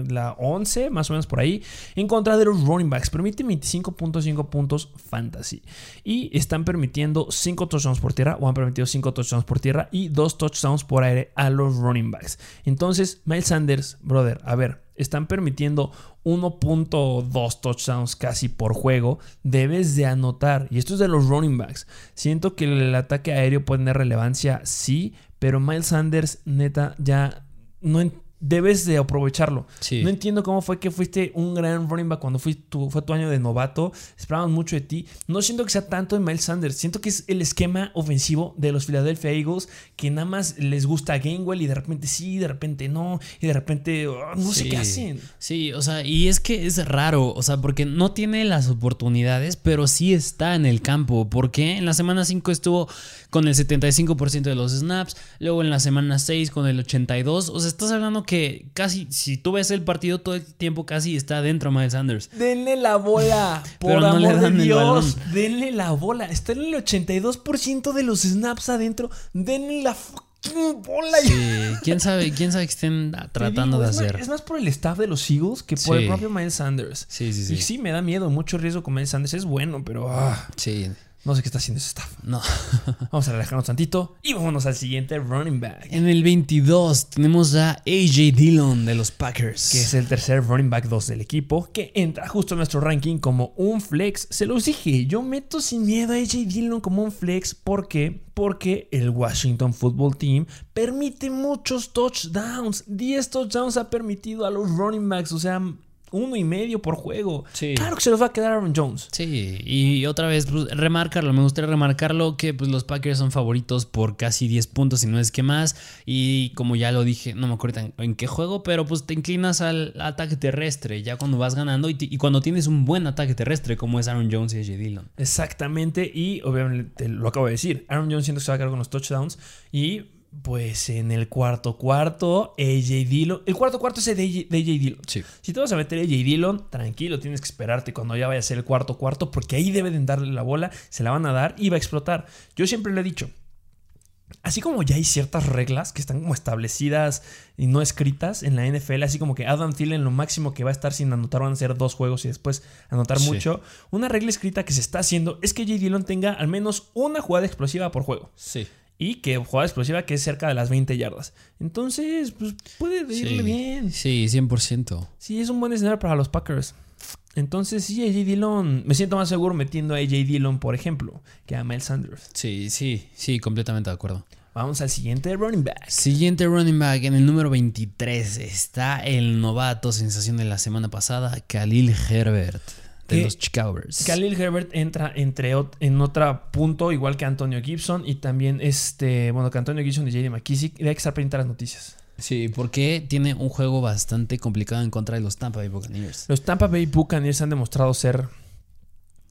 la 11, más o menos por ahí, en contra de los running backs. Permiten 25.5 puntos fantasy. Y están permitiendo 5 touchdowns por tierra, o han permitido 5 touchdowns por tierra y 2 touchdowns por aire a los running backs. Entonces, Miles Sanders, brother, a ver, están permitiendo 1.2 touchdowns casi por juego, debes de anotar. Y esto es de los running backs. Siento que el ataque aéreo puede tener relevancia, sí, pero Miles Sanders, neta, ya no, debes de aprovecharlo. No entiendo cómo fue que fuiste un gran running back cuando fue tu, fue tu año de novato. Esperaban mucho de ti. No siento que sea tanto de Miles Sanders. Siento que es el esquema ofensivo de los Philadelphia Eagles que nada más les gusta Gainwell y de repente sí, de repente no. Y de repente oh, no sé qué hacen. Sí, o sea, y es que es raro. O sea, porque no tiene las oportunidades, pero sí está en el campo. Porque en la semana 5 estuvo con el 75% de los snaps. Luego en la semana 6 con el 82%. O sea, estás hablando que casi, si tú ves el partido todo el tiempo, casi está dentro Miles Sanders. Denle la bola, por no amor de Dios. Denle la bola. Está en el 82% de los snaps adentro. Denle la fucking bola. Sí, quién sabe, quién sabe que estén tratando de hacer. es más por el staff de los Eagles que por el propio Miles Sanders. Sí, sí, sí. Y sí, me da miedo, mucho riesgo con Miles Sanders. Es bueno, pero. Ah. Sí. No sé qué está haciendo ese staff. No. Vamos a relajarnos tantito y vámonos al siguiente running back. En el 22 tenemos a AJ Dillon de los Packers. Que es el tercer running back 2 del equipo, que entra justo en nuestro ranking como un flex. Se los dije, yo meto sin miedo a AJ Dillon como un flex. ¿Por qué? Porque el Washington Football Team permite muchos touchdowns. 10 touchdowns ha permitido a los running backs. O sea, uno y medio por juego. Sí. Claro que se los va a quedar Aaron Jones. Sí, y otra vez, pues, remarcarlo, me gustaría remarcarlo que pues, los Packers son favoritos por casi 10 puntos, y no es que más. Y como ya lo dije, no me acuerdo en, en qué juego, pero pues te inclinas al ataque terrestre ya cuando vas ganando y, y, cuando tienes un buen ataque terrestre como es Aaron Jones y AJ Dillon. Exactamente, y obviamente lo acabo de decir, Aaron Jones siento que se va a quedar con los touchdowns y pues en el cuarto cuarto, AJ Dillon. El cuarto cuarto es de AJ, de AJ Dillon. Sí. Si te vas a meter AJ Dillon, tranquilo, tienes que esperarte cuando ya vaya a ser el cuarto cuarto, porque ahí deben darle la bola, se la van a dar y va a explotar. Yo siempre le he dicho. Así como ya hay ciertas reglas que están como establecidas y no escritas en la NFL, así como que Adam Thielen lo máximo que va a estar sin anotar van a ser dos juegos y después anotar Sí. mucho. Una regla escrita que se está haciendo es que AJ Dillon tenga al menos una jugada explosiva por juego Sí. Y que jugada explosiva que es cerca de las 20 yardas. Entonces, pues puede irle bien. Sí, 100%. Sí, es un buen escenario para los Packers. Entonces, sí, AJ Dillon, me siento más seguro metiendo a AJ Dillon, por ejemplo, que a Miles Sanders. Sí, sí, sí, completamente de acuerdo. Vamos al siguiente running back. Siguiente running back, en el número 23 está el novato sensación de la semana pasada, Khalil Herbert de Que- los Chicago Bears. Khalil Herbert entra entre en otro punto, igual que Antonio Gibson, y también este, bueno, que Antonio Gibson y JD McKissick. Hay que estar pendiente las noticias. Sí, porque tiene un juego bastante complicado en contra de los Tampa Bay Buccaneers. Los Tampa Bay Buccaneers han demostrado ser.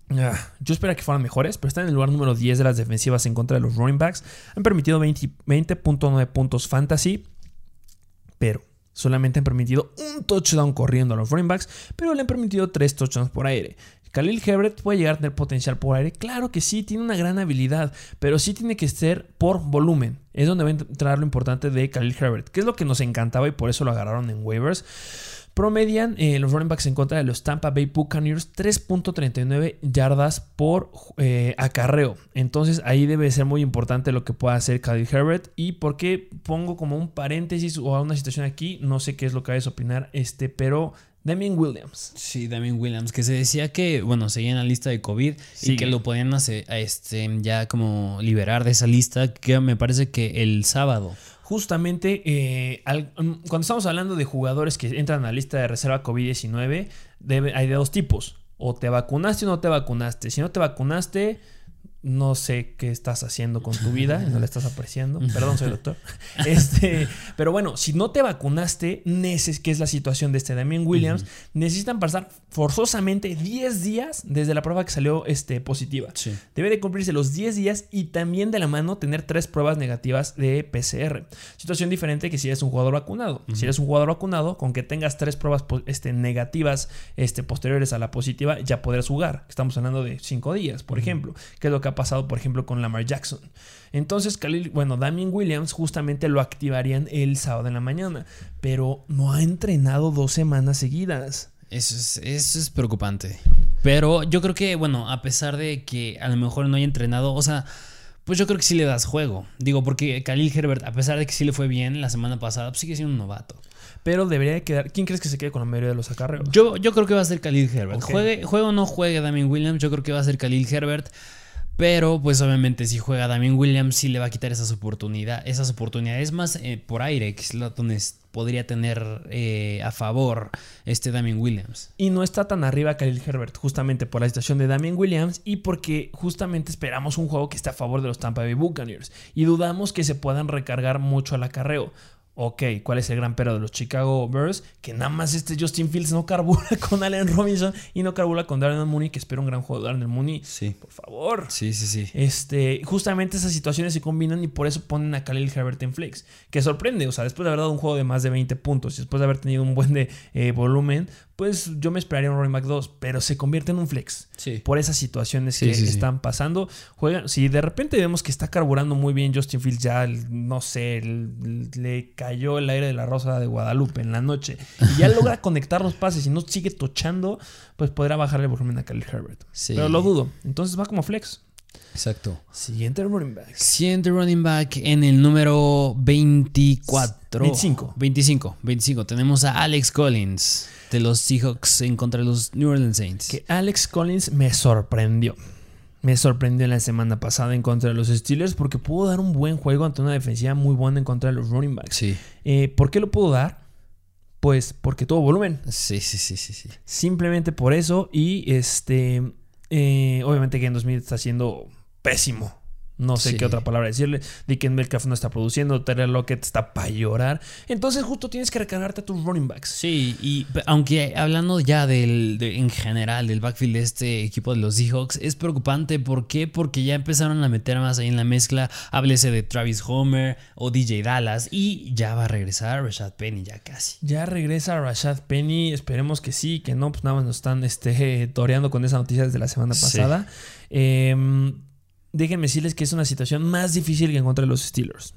Ah, yo esperaba que fueran mejores, pero están en el lugar número 10 de las defensivas en contra de los running backs. Han permitido 20 20.9 puntos fantasy, pero solamente han permitido un touchdown corriendo a los running backs, pero le han permitido 3 touchdowns por aire. Khalil Herbert puede llegar a tener potencial por aire. Claro que sí, tiene una gran habilidad, pero sí tiene que ser por volumen. Es donde va a entrar lo importante de Khalil Herbert, que es lo que nos encantaba y por eso lo agarraron en waivers. Promedian eh, los running backs en contra de los Tampa Bay Buccaneers 3.39 yardas por eh, acarreo. Entonces ahí debe ser muy importante lo que pueda hacer Khalil Herbert. Y por qué pongo como un paréntesis o una situación aquí, no sé qué es lo que vayas a opinar, este, pero Damien Williams. Sí, Damien Williams, que se decía que, bueno, seguía en la lista de COVID y que lo podían hacer, este, ya como liberar de esa lista, que me parece que el sábado. Justamente eh, mm, cuando estamos hablando de jugadores que entran a la lista de reserva COVID-19, debe- hay de dos tipos. O te vacunaste o no te vacunaste. Si no te vacunaste, no sé qué estás haciendo con tu vida y no la estás apreciando. Perdón, soy doctor. Este, pero bueno, si no te vacunaste, neces que es la situación de este Damien Williams, necesitan pasar forzosamente 10 días desde la prueba que salió este, positiva. Sí. Debe de cumplirse los 10 días y también de la mano tener tres pruebas negativas de PCR. Situación diferente que si eres un jugador vacunado. Si eres un jugador vacunado, con que tengas tres pruebas este, negativas este, posteriores a la positiva, ya podrás jugar. Estamos hablando de 5 días, por ejemplo, que es lo que ha pasado, por ejemplo, con Lamar Jackson. Entonces, Khalil, bueno, Damien Williams justamente lo activarían el sábado en la mañana, pero no ha entrenado dos semanas seguidas. Eso es, eso es preocupante. Pero yo creo que, bueno, a pesar de que a lo mejor no haya entrenado, o sea, pues yo creo que sí le das juego. Digo, porque Khalil Herbert, a pesar de que sí le fue bien la semana pasada, pues sigue siendo un novato. Pero debería de quedar. ¿Quién crees que se quede con la mayoría de los acarreos? Yo, yo creo que va a ser Khalil Herbert. Ok. Juegue, juegue o no juegue Damien Williams, yo creo que va a ser Khalil Herbert. Pero, pues obviamente, si juega Damien Williams, sí le va a quitar esas oportunidades. Esas oportunidades más eh, por aire, que es donde podría tener eh, a favor este Damien Williams. Y no está tan arriba Khalil Herbert, justamente por la situación de Damien Williams y porque justamente esperamos un juego que esté a favor de los Tampa Bay Buccaneers. Y dudamos que se puedan recargar mucho al acarreo. Ok, ¿cuál es el gran pero de los Chicago Bears? Que nada más este Justin Fields no carbura con Allen Robinson y no carbura con Darnell Mooney, que espero un gran juego de Darnell Mooney. Sí. Por favor. Sí, sí, sí. Este, justamente esas situaciones se combinan y por eso ponen a Khalil Herbert en flex. Que sorprende, o sea, después de haber dado un juego de más de 20 puntos y después de haber tenido un buen de eh, volumen, pues yo me esperaría un running back 2, pero se convierte en un flex. Sí. Por esas situaciones Sí, que sí, sí. están pasando. Juegan, si de repente vemos que está carburando muy bien Justin Fields, ya, no sé, le cayó el aire de la rosa de Guadalupe en la noche y ya logra conectar los pases y no sigue tochando, pues podrá bajarle el volumen a Khalil Herbert. Sí. Pero lo dudo. Entonces va como flex. Exacto. Siguiente running back. Siguiente running back en el número 24. 25. 25. 25. Tenemos a Alex Collins de los Seahawks en contra de los New Orleans Saints. Que Alex Collins me sorprendió. Me sorprendió en la semana pasada en contra de los Steelers porque pudo dar un buen juego ante una defensiva muy buena en contra de los running backs. Sí. Eh, ¿Por qué lo pudo dar? Pues porque tuvo volumen. Sí, sí, sí, sí, sí. Simplemente por eso. Y este. eh, obviamente que en 2000 está siendo pésimo. No sé Sí. qué otra palabra decirle. Dicken Metcalf no está produciendo. Tyler Lockett está para llorar. Entonces, justo tienes que recargarte a tus running backs. Sí, y aunque hablando ya del, de- en general del backfield de este equipo de los Seahawks, es preocupante. ¿Por qué? Porque ya empezaron a meter más ahí en la mezcla. Háblese de Travis Homer o DJ Dallas. Y ya va a regresar Rashad Penny, ya casi. Ya regresa Rashad Penny. Esperemos que sí, que no, pues nada más nos están este, toreando con esa noticia desde la semana Sí. pasada. Eh, déjenme decirles que es una situación más difícil que en contra de los Steelers.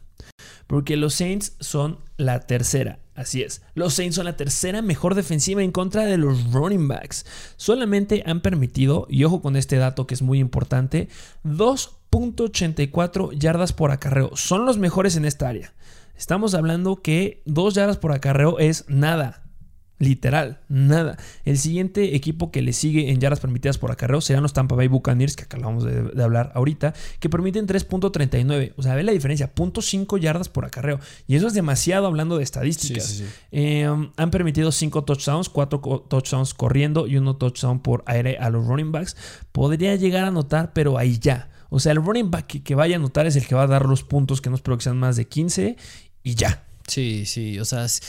Porque los Saints son la tercera. Así es. Los Saints son la tercera mejor defensiva en contra de los running backs. Solamente han permitido, y ojo con este dato que es muy importante, 2.84 yardas por acarreo. Son los mejores en esta área. Estamos hablando que 2 yardas por acarreo es nada. Literal, nada. El siguiente equipo que le sigue en yardas permitidas por acarreo serán los Tampa Bay Buccaneers, que acabamos de, de hablar ahorita, que permiten 3.39. O sea, ve la diferencia, 0.5 yardas por acarreo. Y eso es demasiado hablando de estadísticas. Eh, han permitido 5 touchdowns, 4 touchdowns corriendo y 1 touchdown por aire a los running backs. Podría llegar a anotar, pero ahí ya. O sea, el running back que, que vaya a anotar es el que va a dar los puntos que no espero que sean más de 15 y ya. Sí, sí, o sea, es-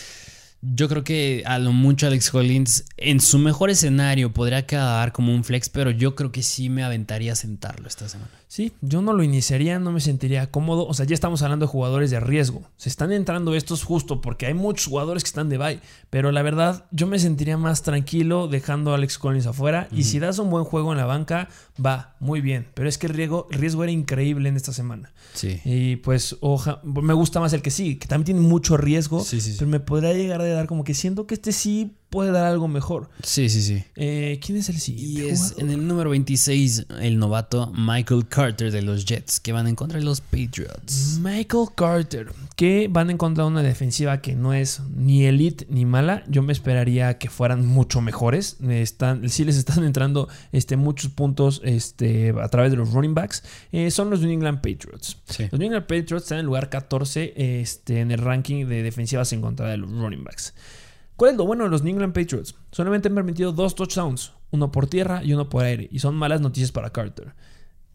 yo creo que a lo mucho Alex Collins en su mejor escenario podría quedar como un flex, pero yo creo que sí me aventaría a sentarlo esta semana. Sí, yo no lo iniciaría, no me sentiría cómodo. O sea, ya estamos hablando de jugadores de riesgo. Se están entrando estos justo porque hay muchos jugadores que están de bye. Pero la verdad, yo me sentiría más tranquilo dejando a Alex Collins afuera. Y si das un buen juego en la banca, va, muy bien. Pero es que el riesgo, el riesgo era increíble en esta semana. Sí. Y pues, oja, me gusta más el que sí, que también tiene mucho riesgo. Sí, sí, sí. Pero me podría llegar a dar como que siento que este sí puede dar algo mejor. Sí, sí, sí. Eh, ¿Quién es el siguiente? Y es jugador? en el número 26 el novato Michael Carter de los Jets, que van en contra de los Patriots. Michael Carter, que van a encontrar una defensiva que no es ni elite ni mala. Yo me esperaría que fueran mucho mejores. Están, sí les están entrando este, muchos puntos este, a través de los running backs. Eh, son los New England Patriots. Sí. Los New England Patriots están en el lugar 14 este, en el ranking de defensivas en contra de los running backs. ¿Cuál es lo bueno de los New England Patriots? Solamente han permitido dos touchdowns, uno por tierra y uno por aire, y son malas noticias para Carter.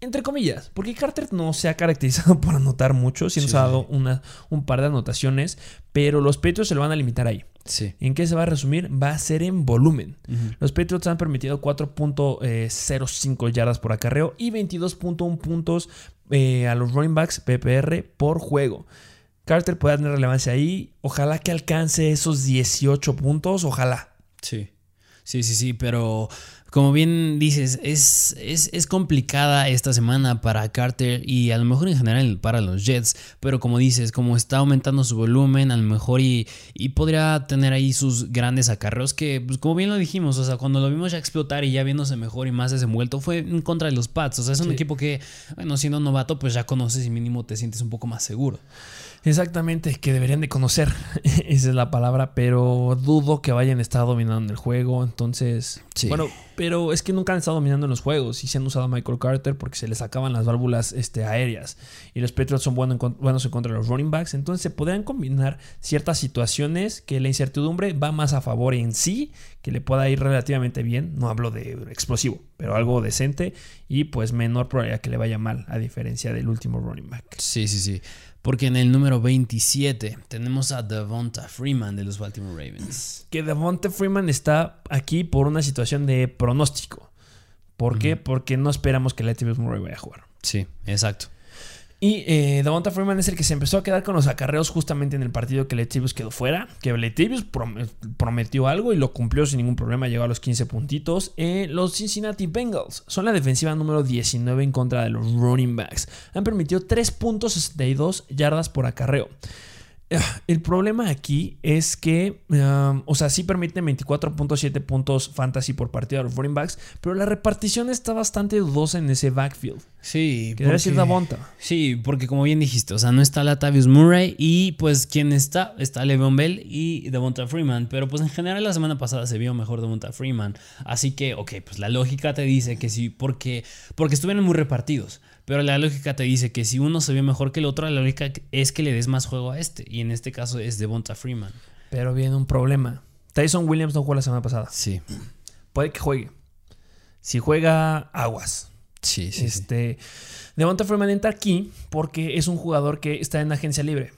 Entre comillas, porque Carter no se ha caracterizado por anotar mucho, sí nos ha dado una- un par de anotaciones, pero los Patriots se lo van a limitar ahí. Sí. ¿En qué se va a resumir? Va a ser en volumen. Los Patriots han permitido 4.05 yardas por acarreo y 22.1 puntos eh, a los running backs PPR por juego. Carter puede tener relevancia ahí. Ojalá que alcance esos 18 puntos. Ojalá. Sí. Sí, sí, sí, pero como bien dices, es, es, es complicada esta semana para Carter y a lo mejor en general para los Jets, pero como dices, como está aumentando su volumen, a lo mejor y, y podría tener ahí sus grandes acarreos que, pues como bien lo dijimos, o sea, cuando lo vimos ya explotar y ya viéndose mejor y más desenvuelto fue en contra de los Pats, o sea, es un Sí. equipo que, bueno, siendo novato, pues ya conoces y mínimo te sientes un poco más seguro. Exactamente, que deberían de conocer. Esa es la palabra, pero dudo que vayan a estar dominando el juego. Entonces, Sí. bueno, pero es que nunca han estado dominando en los juegos y se han usado a Michael Carter porque se les acaban las válvulas este, aéreas. Y los Patriots son buenos en, buenos en contra de los running backs. Entonces, se podrían combinar ciertas situaciones que la incertidumbre va más a favor en sí, que le pueda ir relativamente bien. No hablo de explosivo, pero algo decente y pues menor probabilidad que le vaya mal, a diferencia del último running back. Sí, sí, sí. Porque en el número 27 tenemos a Devonta Freeman de los Baltimore Ravens. que Devonta Freeman está aquí por una situación de pronóstico. ¿Por qué? Porque no esperamos que Latavius Murray vaya a jugar. Sí, exacto. Y eh, Devonta Freeman es el que se empezó a quedar con los acarreos justamente en el partido que Latavius quedó fuera. Que Latavius prom- prometió algo y lo cumplió sin ningún problema. Llegó a los 15 puntitos. Eh, los Cincinnati Bengals son la defensiva número 19 en contra de los running backs. Han permitido 3.62 yardas por acarreo. El problema aquí es que, um, o sea, sí permiten 24.7 puntos fantasy por partido a los running backs, pero la repartición está bastante dudosa en ese backfield. Sí, Que debe decir Davonta. Sí, porque como bien dijiste, o sea, no está Latavius Murray y pues quien está, está Le'Veon Bell y Devonta Freeman, pero pues en general la semana pasada se vio mejor Devonta Freeman, así que, ok, pues la lógica te dice que sí, porque, porque estuvieron muy repartidos, pero la lógica te dice que si uno se vio mejor que el otro, la lógica es que le des más juego a este, y en este caso es Devonta Freeman. Pero viene un problema. Tyson Williams no jugó la semana pasada. Sí, Puede que juegue. Si juega, aguas. sí, sí. sí. este, Devonta Freeman entra aquí porque es un jugador que está en agencia libre.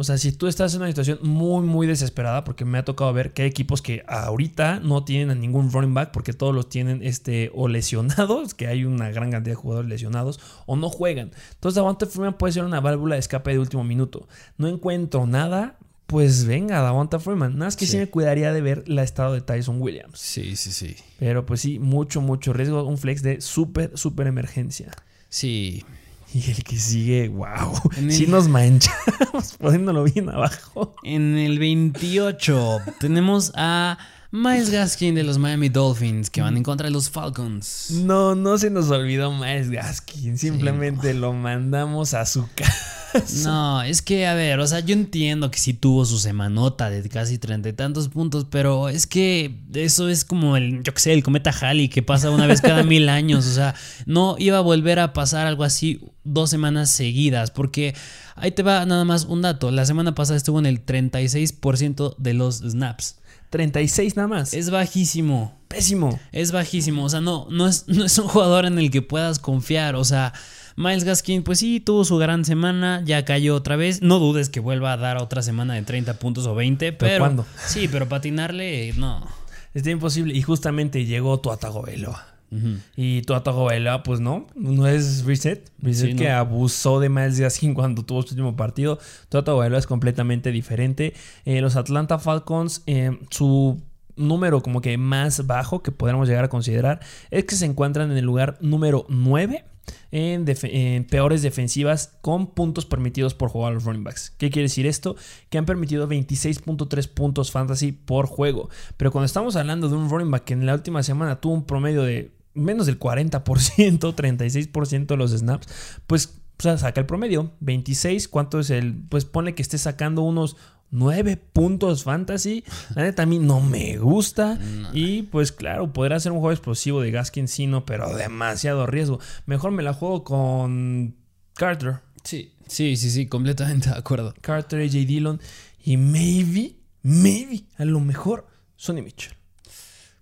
O sea, si tú estás en una situación muy, muy desesperada, porque me ha tocado ver que hay equipos que ahorita no tienen a ningún running back porque todos los tienen este, o lesionados, que hay una gran cantidad de jugadores lesionados, o no juegan. Entonces, Davante Freeman puede ser una válvula de escape de último minuto. No encuentro nada, pues venga, Davante Freeman. Nada más que sí. Sí. me cuidaría de ver la estado de Tyson Williams. Sí, sí, sí. Pero pues sí, mucho, mucho riesgo. Un flex de súper, súper emergencia. Sí. Y el que sigue, wow. En Sí el- nos manchamos poniéndolo bien abajo. En el 28 tenemos a Miles Gaskin de los Miami Dolphins que van en contra de los Falcons. No, no se nos olvidó Miles Gaskin. Simplemente lo mandamos a su casa. No, es que, a ver, o sea, yo entiendo que sí tuvo su semanota de casi treinta y tantos puntos, pero es que eso es como el, yo qué sé, el cometa Halley que pasa una vez cada mil años. O sea, no iba a volver a pasar algo así dos semanas seguidas, porque ahí te va nada más un dato. La semana pasada estuvo en el 36% de los snaps. 36 nada más. Es bajísimo. pésimo. Es bajísimo, o sea, no, no, es, no es un jugador en el que puedas confiar. O sea, Miles Gaskin, pues sí, tuvo su gran semana, ya cayó otra vez. No dudes que vuelva a dar otra semana de 30 puntos o 20, pero. cuándo? Sí, pero patinarle, no. Está imposible. Y justamente llegó tu Atagovelo. Ujú. Y tu Atagovelo, pues no, no es Reset. Reset Sí, que no. abusó de Miles Gaskin cuando tuvo su último partido. Tu Atagovelo es completamente diferente. Eh, los Atlanta Falcons, eh, su número como que más bajo que podríamos llegar a considerar es que se encuentran en el lugar número 9 en, peores defensivas con puntos permitidos por jugar los running backs. ¿Qué quiere decir esto? Que han permitido 26.3 puntos fantasy por juego. Pero cuando estamos hablando de un running back que en la última semana tuvo un promedio de menos del 40%, 36% de los snaps, pues saca el promedio. 26, ¿cuánto es el? Pues pone que esté sacando unos 9 puntos fantasy. La neta a mí no me gusta. Y pues claro, podrá ser un juego explosivo de Gaskin, sí, no, pero demasiado riesgo. Mejor me la juego con Carter. Sí, sí, sí, sí, completamente de acuerdo. Carter, AJ Dillon. Y maybe, maybe, a lo mejor, Sonny Mitchell.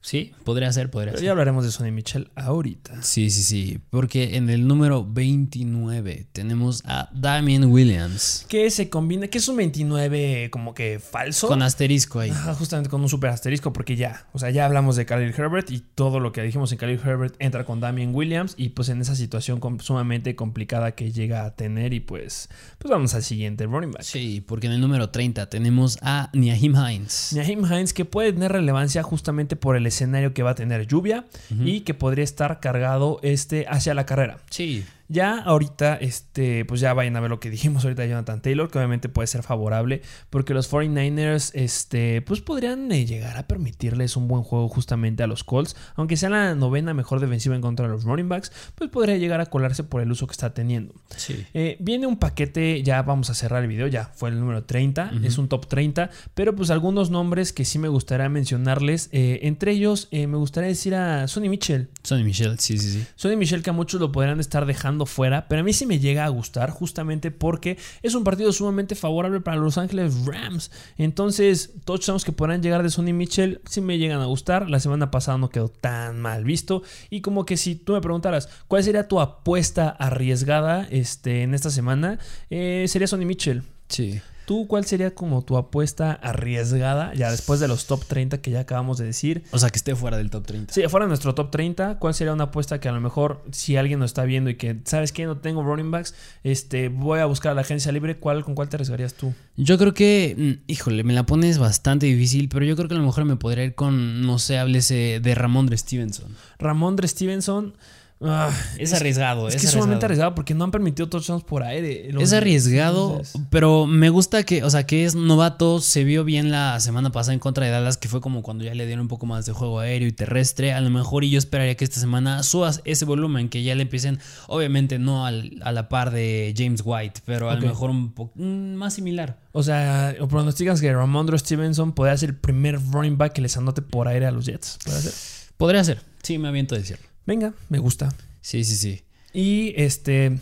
Sí, podría ser, podría Pero ser. ya hablaremos de Sonny Mitchell ahorita. Sí, sí, sí, porque en el número 29 tenemos a Damien Williams Que se combina, que es un 29 como que falso. con asterisco ahí. Ajá, justamente con un super asterisco, porque ya, o sea, ya hablamos de Khalil Herbert y todo lo que dijimos en Khalil Herbert entra con Damien Williams y pues en esa situación sumamente complicada que llega a tener y pues, pues vamos al siguiente running back. Sí, porque en el número 30 tenemos a Niahim Hines. Naheem Hines que puede tener relevancia justamente por el escenario que va a tener lluvia y que podría estar cargado este hacia la carrera. Sí, Ya ahorita, este, pues ya vayan a ver lo que dijimos ahorita de Jonathan Taylor, que obviamente puede ser favorable, porque los 49ers, este, pues podrían eh, llegar a permitirles un buen juego justamente a los Colts, aunque sea la novena mejor defensiva en contra de los running backs, pues podría llegar a colarse por el uso que está teniendo. sí. Eh, viene un paquete, ya vamos a cerrar el video, ya fue el número 30, es un top 30, pero pues algunos nombres que sí me gustaría mencionarles, eh, entre ellos me gustaría decir a Sonny Mitchell. Sonny Michel, sí, sí, sí. Sonny Michel que a muchos lo podrían estar dejando fuera, pero a mí sí me llega a gustar justamente porque es un partido sumamente favorable para Los Ángeles Rams. Entonces, touchdowns que podrán llegar de Sonny Michel sí me llegan a gustar. La semana pasada no quedó tan mal visto. Y como que si tú me preguntaras, ¿cuál sería tu apuesta arriesgada este, en esta semana? Eh, sería Sonny Michel. Sí. ¿Tú cuál sería como tu apuesta arriesgada? Ya después de los top 30 que ya acabamos de decir. O sea, que esté fuera del top 30. Si fuera nuestro top 30, ¿cuál sería una apuesta que a lo mejor si alguien nos está viendo y que sabes que no tengo running backs, este voy a buscar a la agencia libre, ¿cuál con cuál te arriesgarías tú? Yo creo que, mm, híjole, me la pones bastante difícil, pero yo creo que a lo mejor me podría ir con, no sé, háblese de Ramondre Stevenson. Ramondre Stevenson, Ah, Es arriesgado, Es, es que es sumamente arriesgado. porque no han permitido touchdowns por aire. Es arriesgado, pero me gusta que, o sea, que es novato. Se vio bien la semana pasada en contra de Dallas, que fue como cuando ya le dieron un poco más de juego aéreo y terrestre. A lo mejor, y yo esperaría que esta semana subas ese volumen, que ya le empiecen, obviamente no al- a la par de James White, pero a lo mejor un poco más similar. O sea, o pronosticas que Ramondre Stevenson podría ser el primer running back que les anote por aire a los Jets. ¿Puede ser? Podría ser, sí, me aviento a decirlo. Venga, me gusta. Sí, sí, sí. Y este.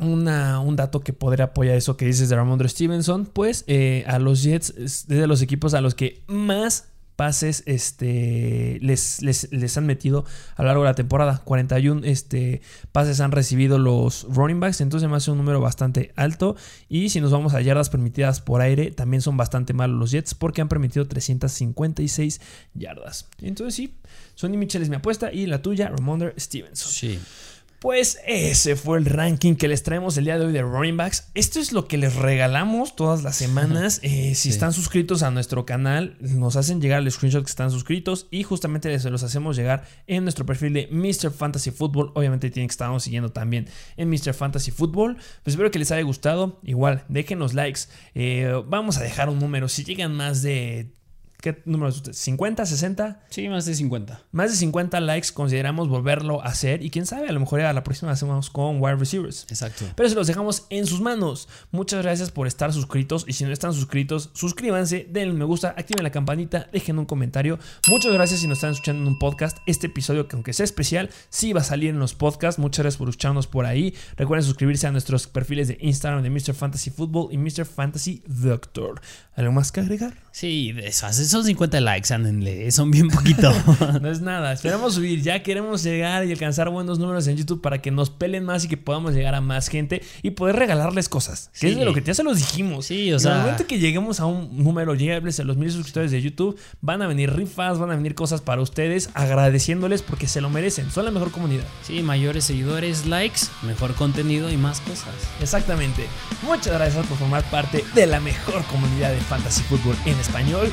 una- un dato que podría apoyar eso que dices de Ramondre Stevenson. Pues eh, a los Jets es de los equipos a los que más pases este, les, les, les han metido a lo largo de la temporada. 41 este, pases han recibido los running backs. Entonces me hace un número bastante alto. Y si nos vamos a yardas permitidas por aire, también son bastante malos los Jets porque han permitido 356 yardas. Entonces sí, Sonny Mitchell es mi apuesta y la tuya, Ramondre Stevenson. Sí. Pues ese fue el ranking que les traemos el día de hoy de running backs. Esto es lo que les regalamos todas las semanas. Eh, si Sí. están suscritos a nuestro canal, nos hacen llegar el screenshot que están suscritos y justamente se los hacemos llegar en nuestro perfil de Mr. Fantasy Football. Obviamente tienen que estarnos siguiendo también en Mr. Fantasy Football. Pues espero que les haya gustado. Igual, déjenos likes. Eh, vamos a dejar un número. Si llegan más de... ¿Qué números ustedes? ¿50, 60? Sí, más de 50. Más de 50 likes consideramos volverlo a hacer y quién sabe, a lo mejor a la próxima hacemos con wide receivers. Exacto. Pero se los dejamos en sus manos. Muchas gracias por estar suscritos y si no están suscritos, suscríbanse, denle un me gusta, activen la campanita, dejen un comentario. Muchas gracias si nos están escuchando en un podcast. Este episodio, que aunque sea especial, sí va a salir en los podcasts. Muchas gracias por escucharnos por ahí. Recuerden suscribirse a nuestros perfiles de Instagram de Mr. Fantasy Football y Mr. Fantasy Doctor. ¿Algo más que agregar? Sí, de esos 50 likes, ándenle, son bien poquito. No es nada, esperamos subir, ya queremos llegar y alcanzar buenos números en YouTube para que nos pelen más y que podamos llegar a más gente y poder regalarles cosas. Que Sí. es de lo que ya se los dijimos. Sí, o En sea- el momento que lleguemos a un número, llegues a los mil suscriptores de YouTube, van a venir rifas, van a venir cosas para ustedes, agradeciéndoles porque se lo merecen, son la mejor comunidad. Sí, mayores seguidores, likes, mejor contenido y más cosas. Exactamente. Muchas gracias por formar parte de la mejor comunidad de Fantasy Football en español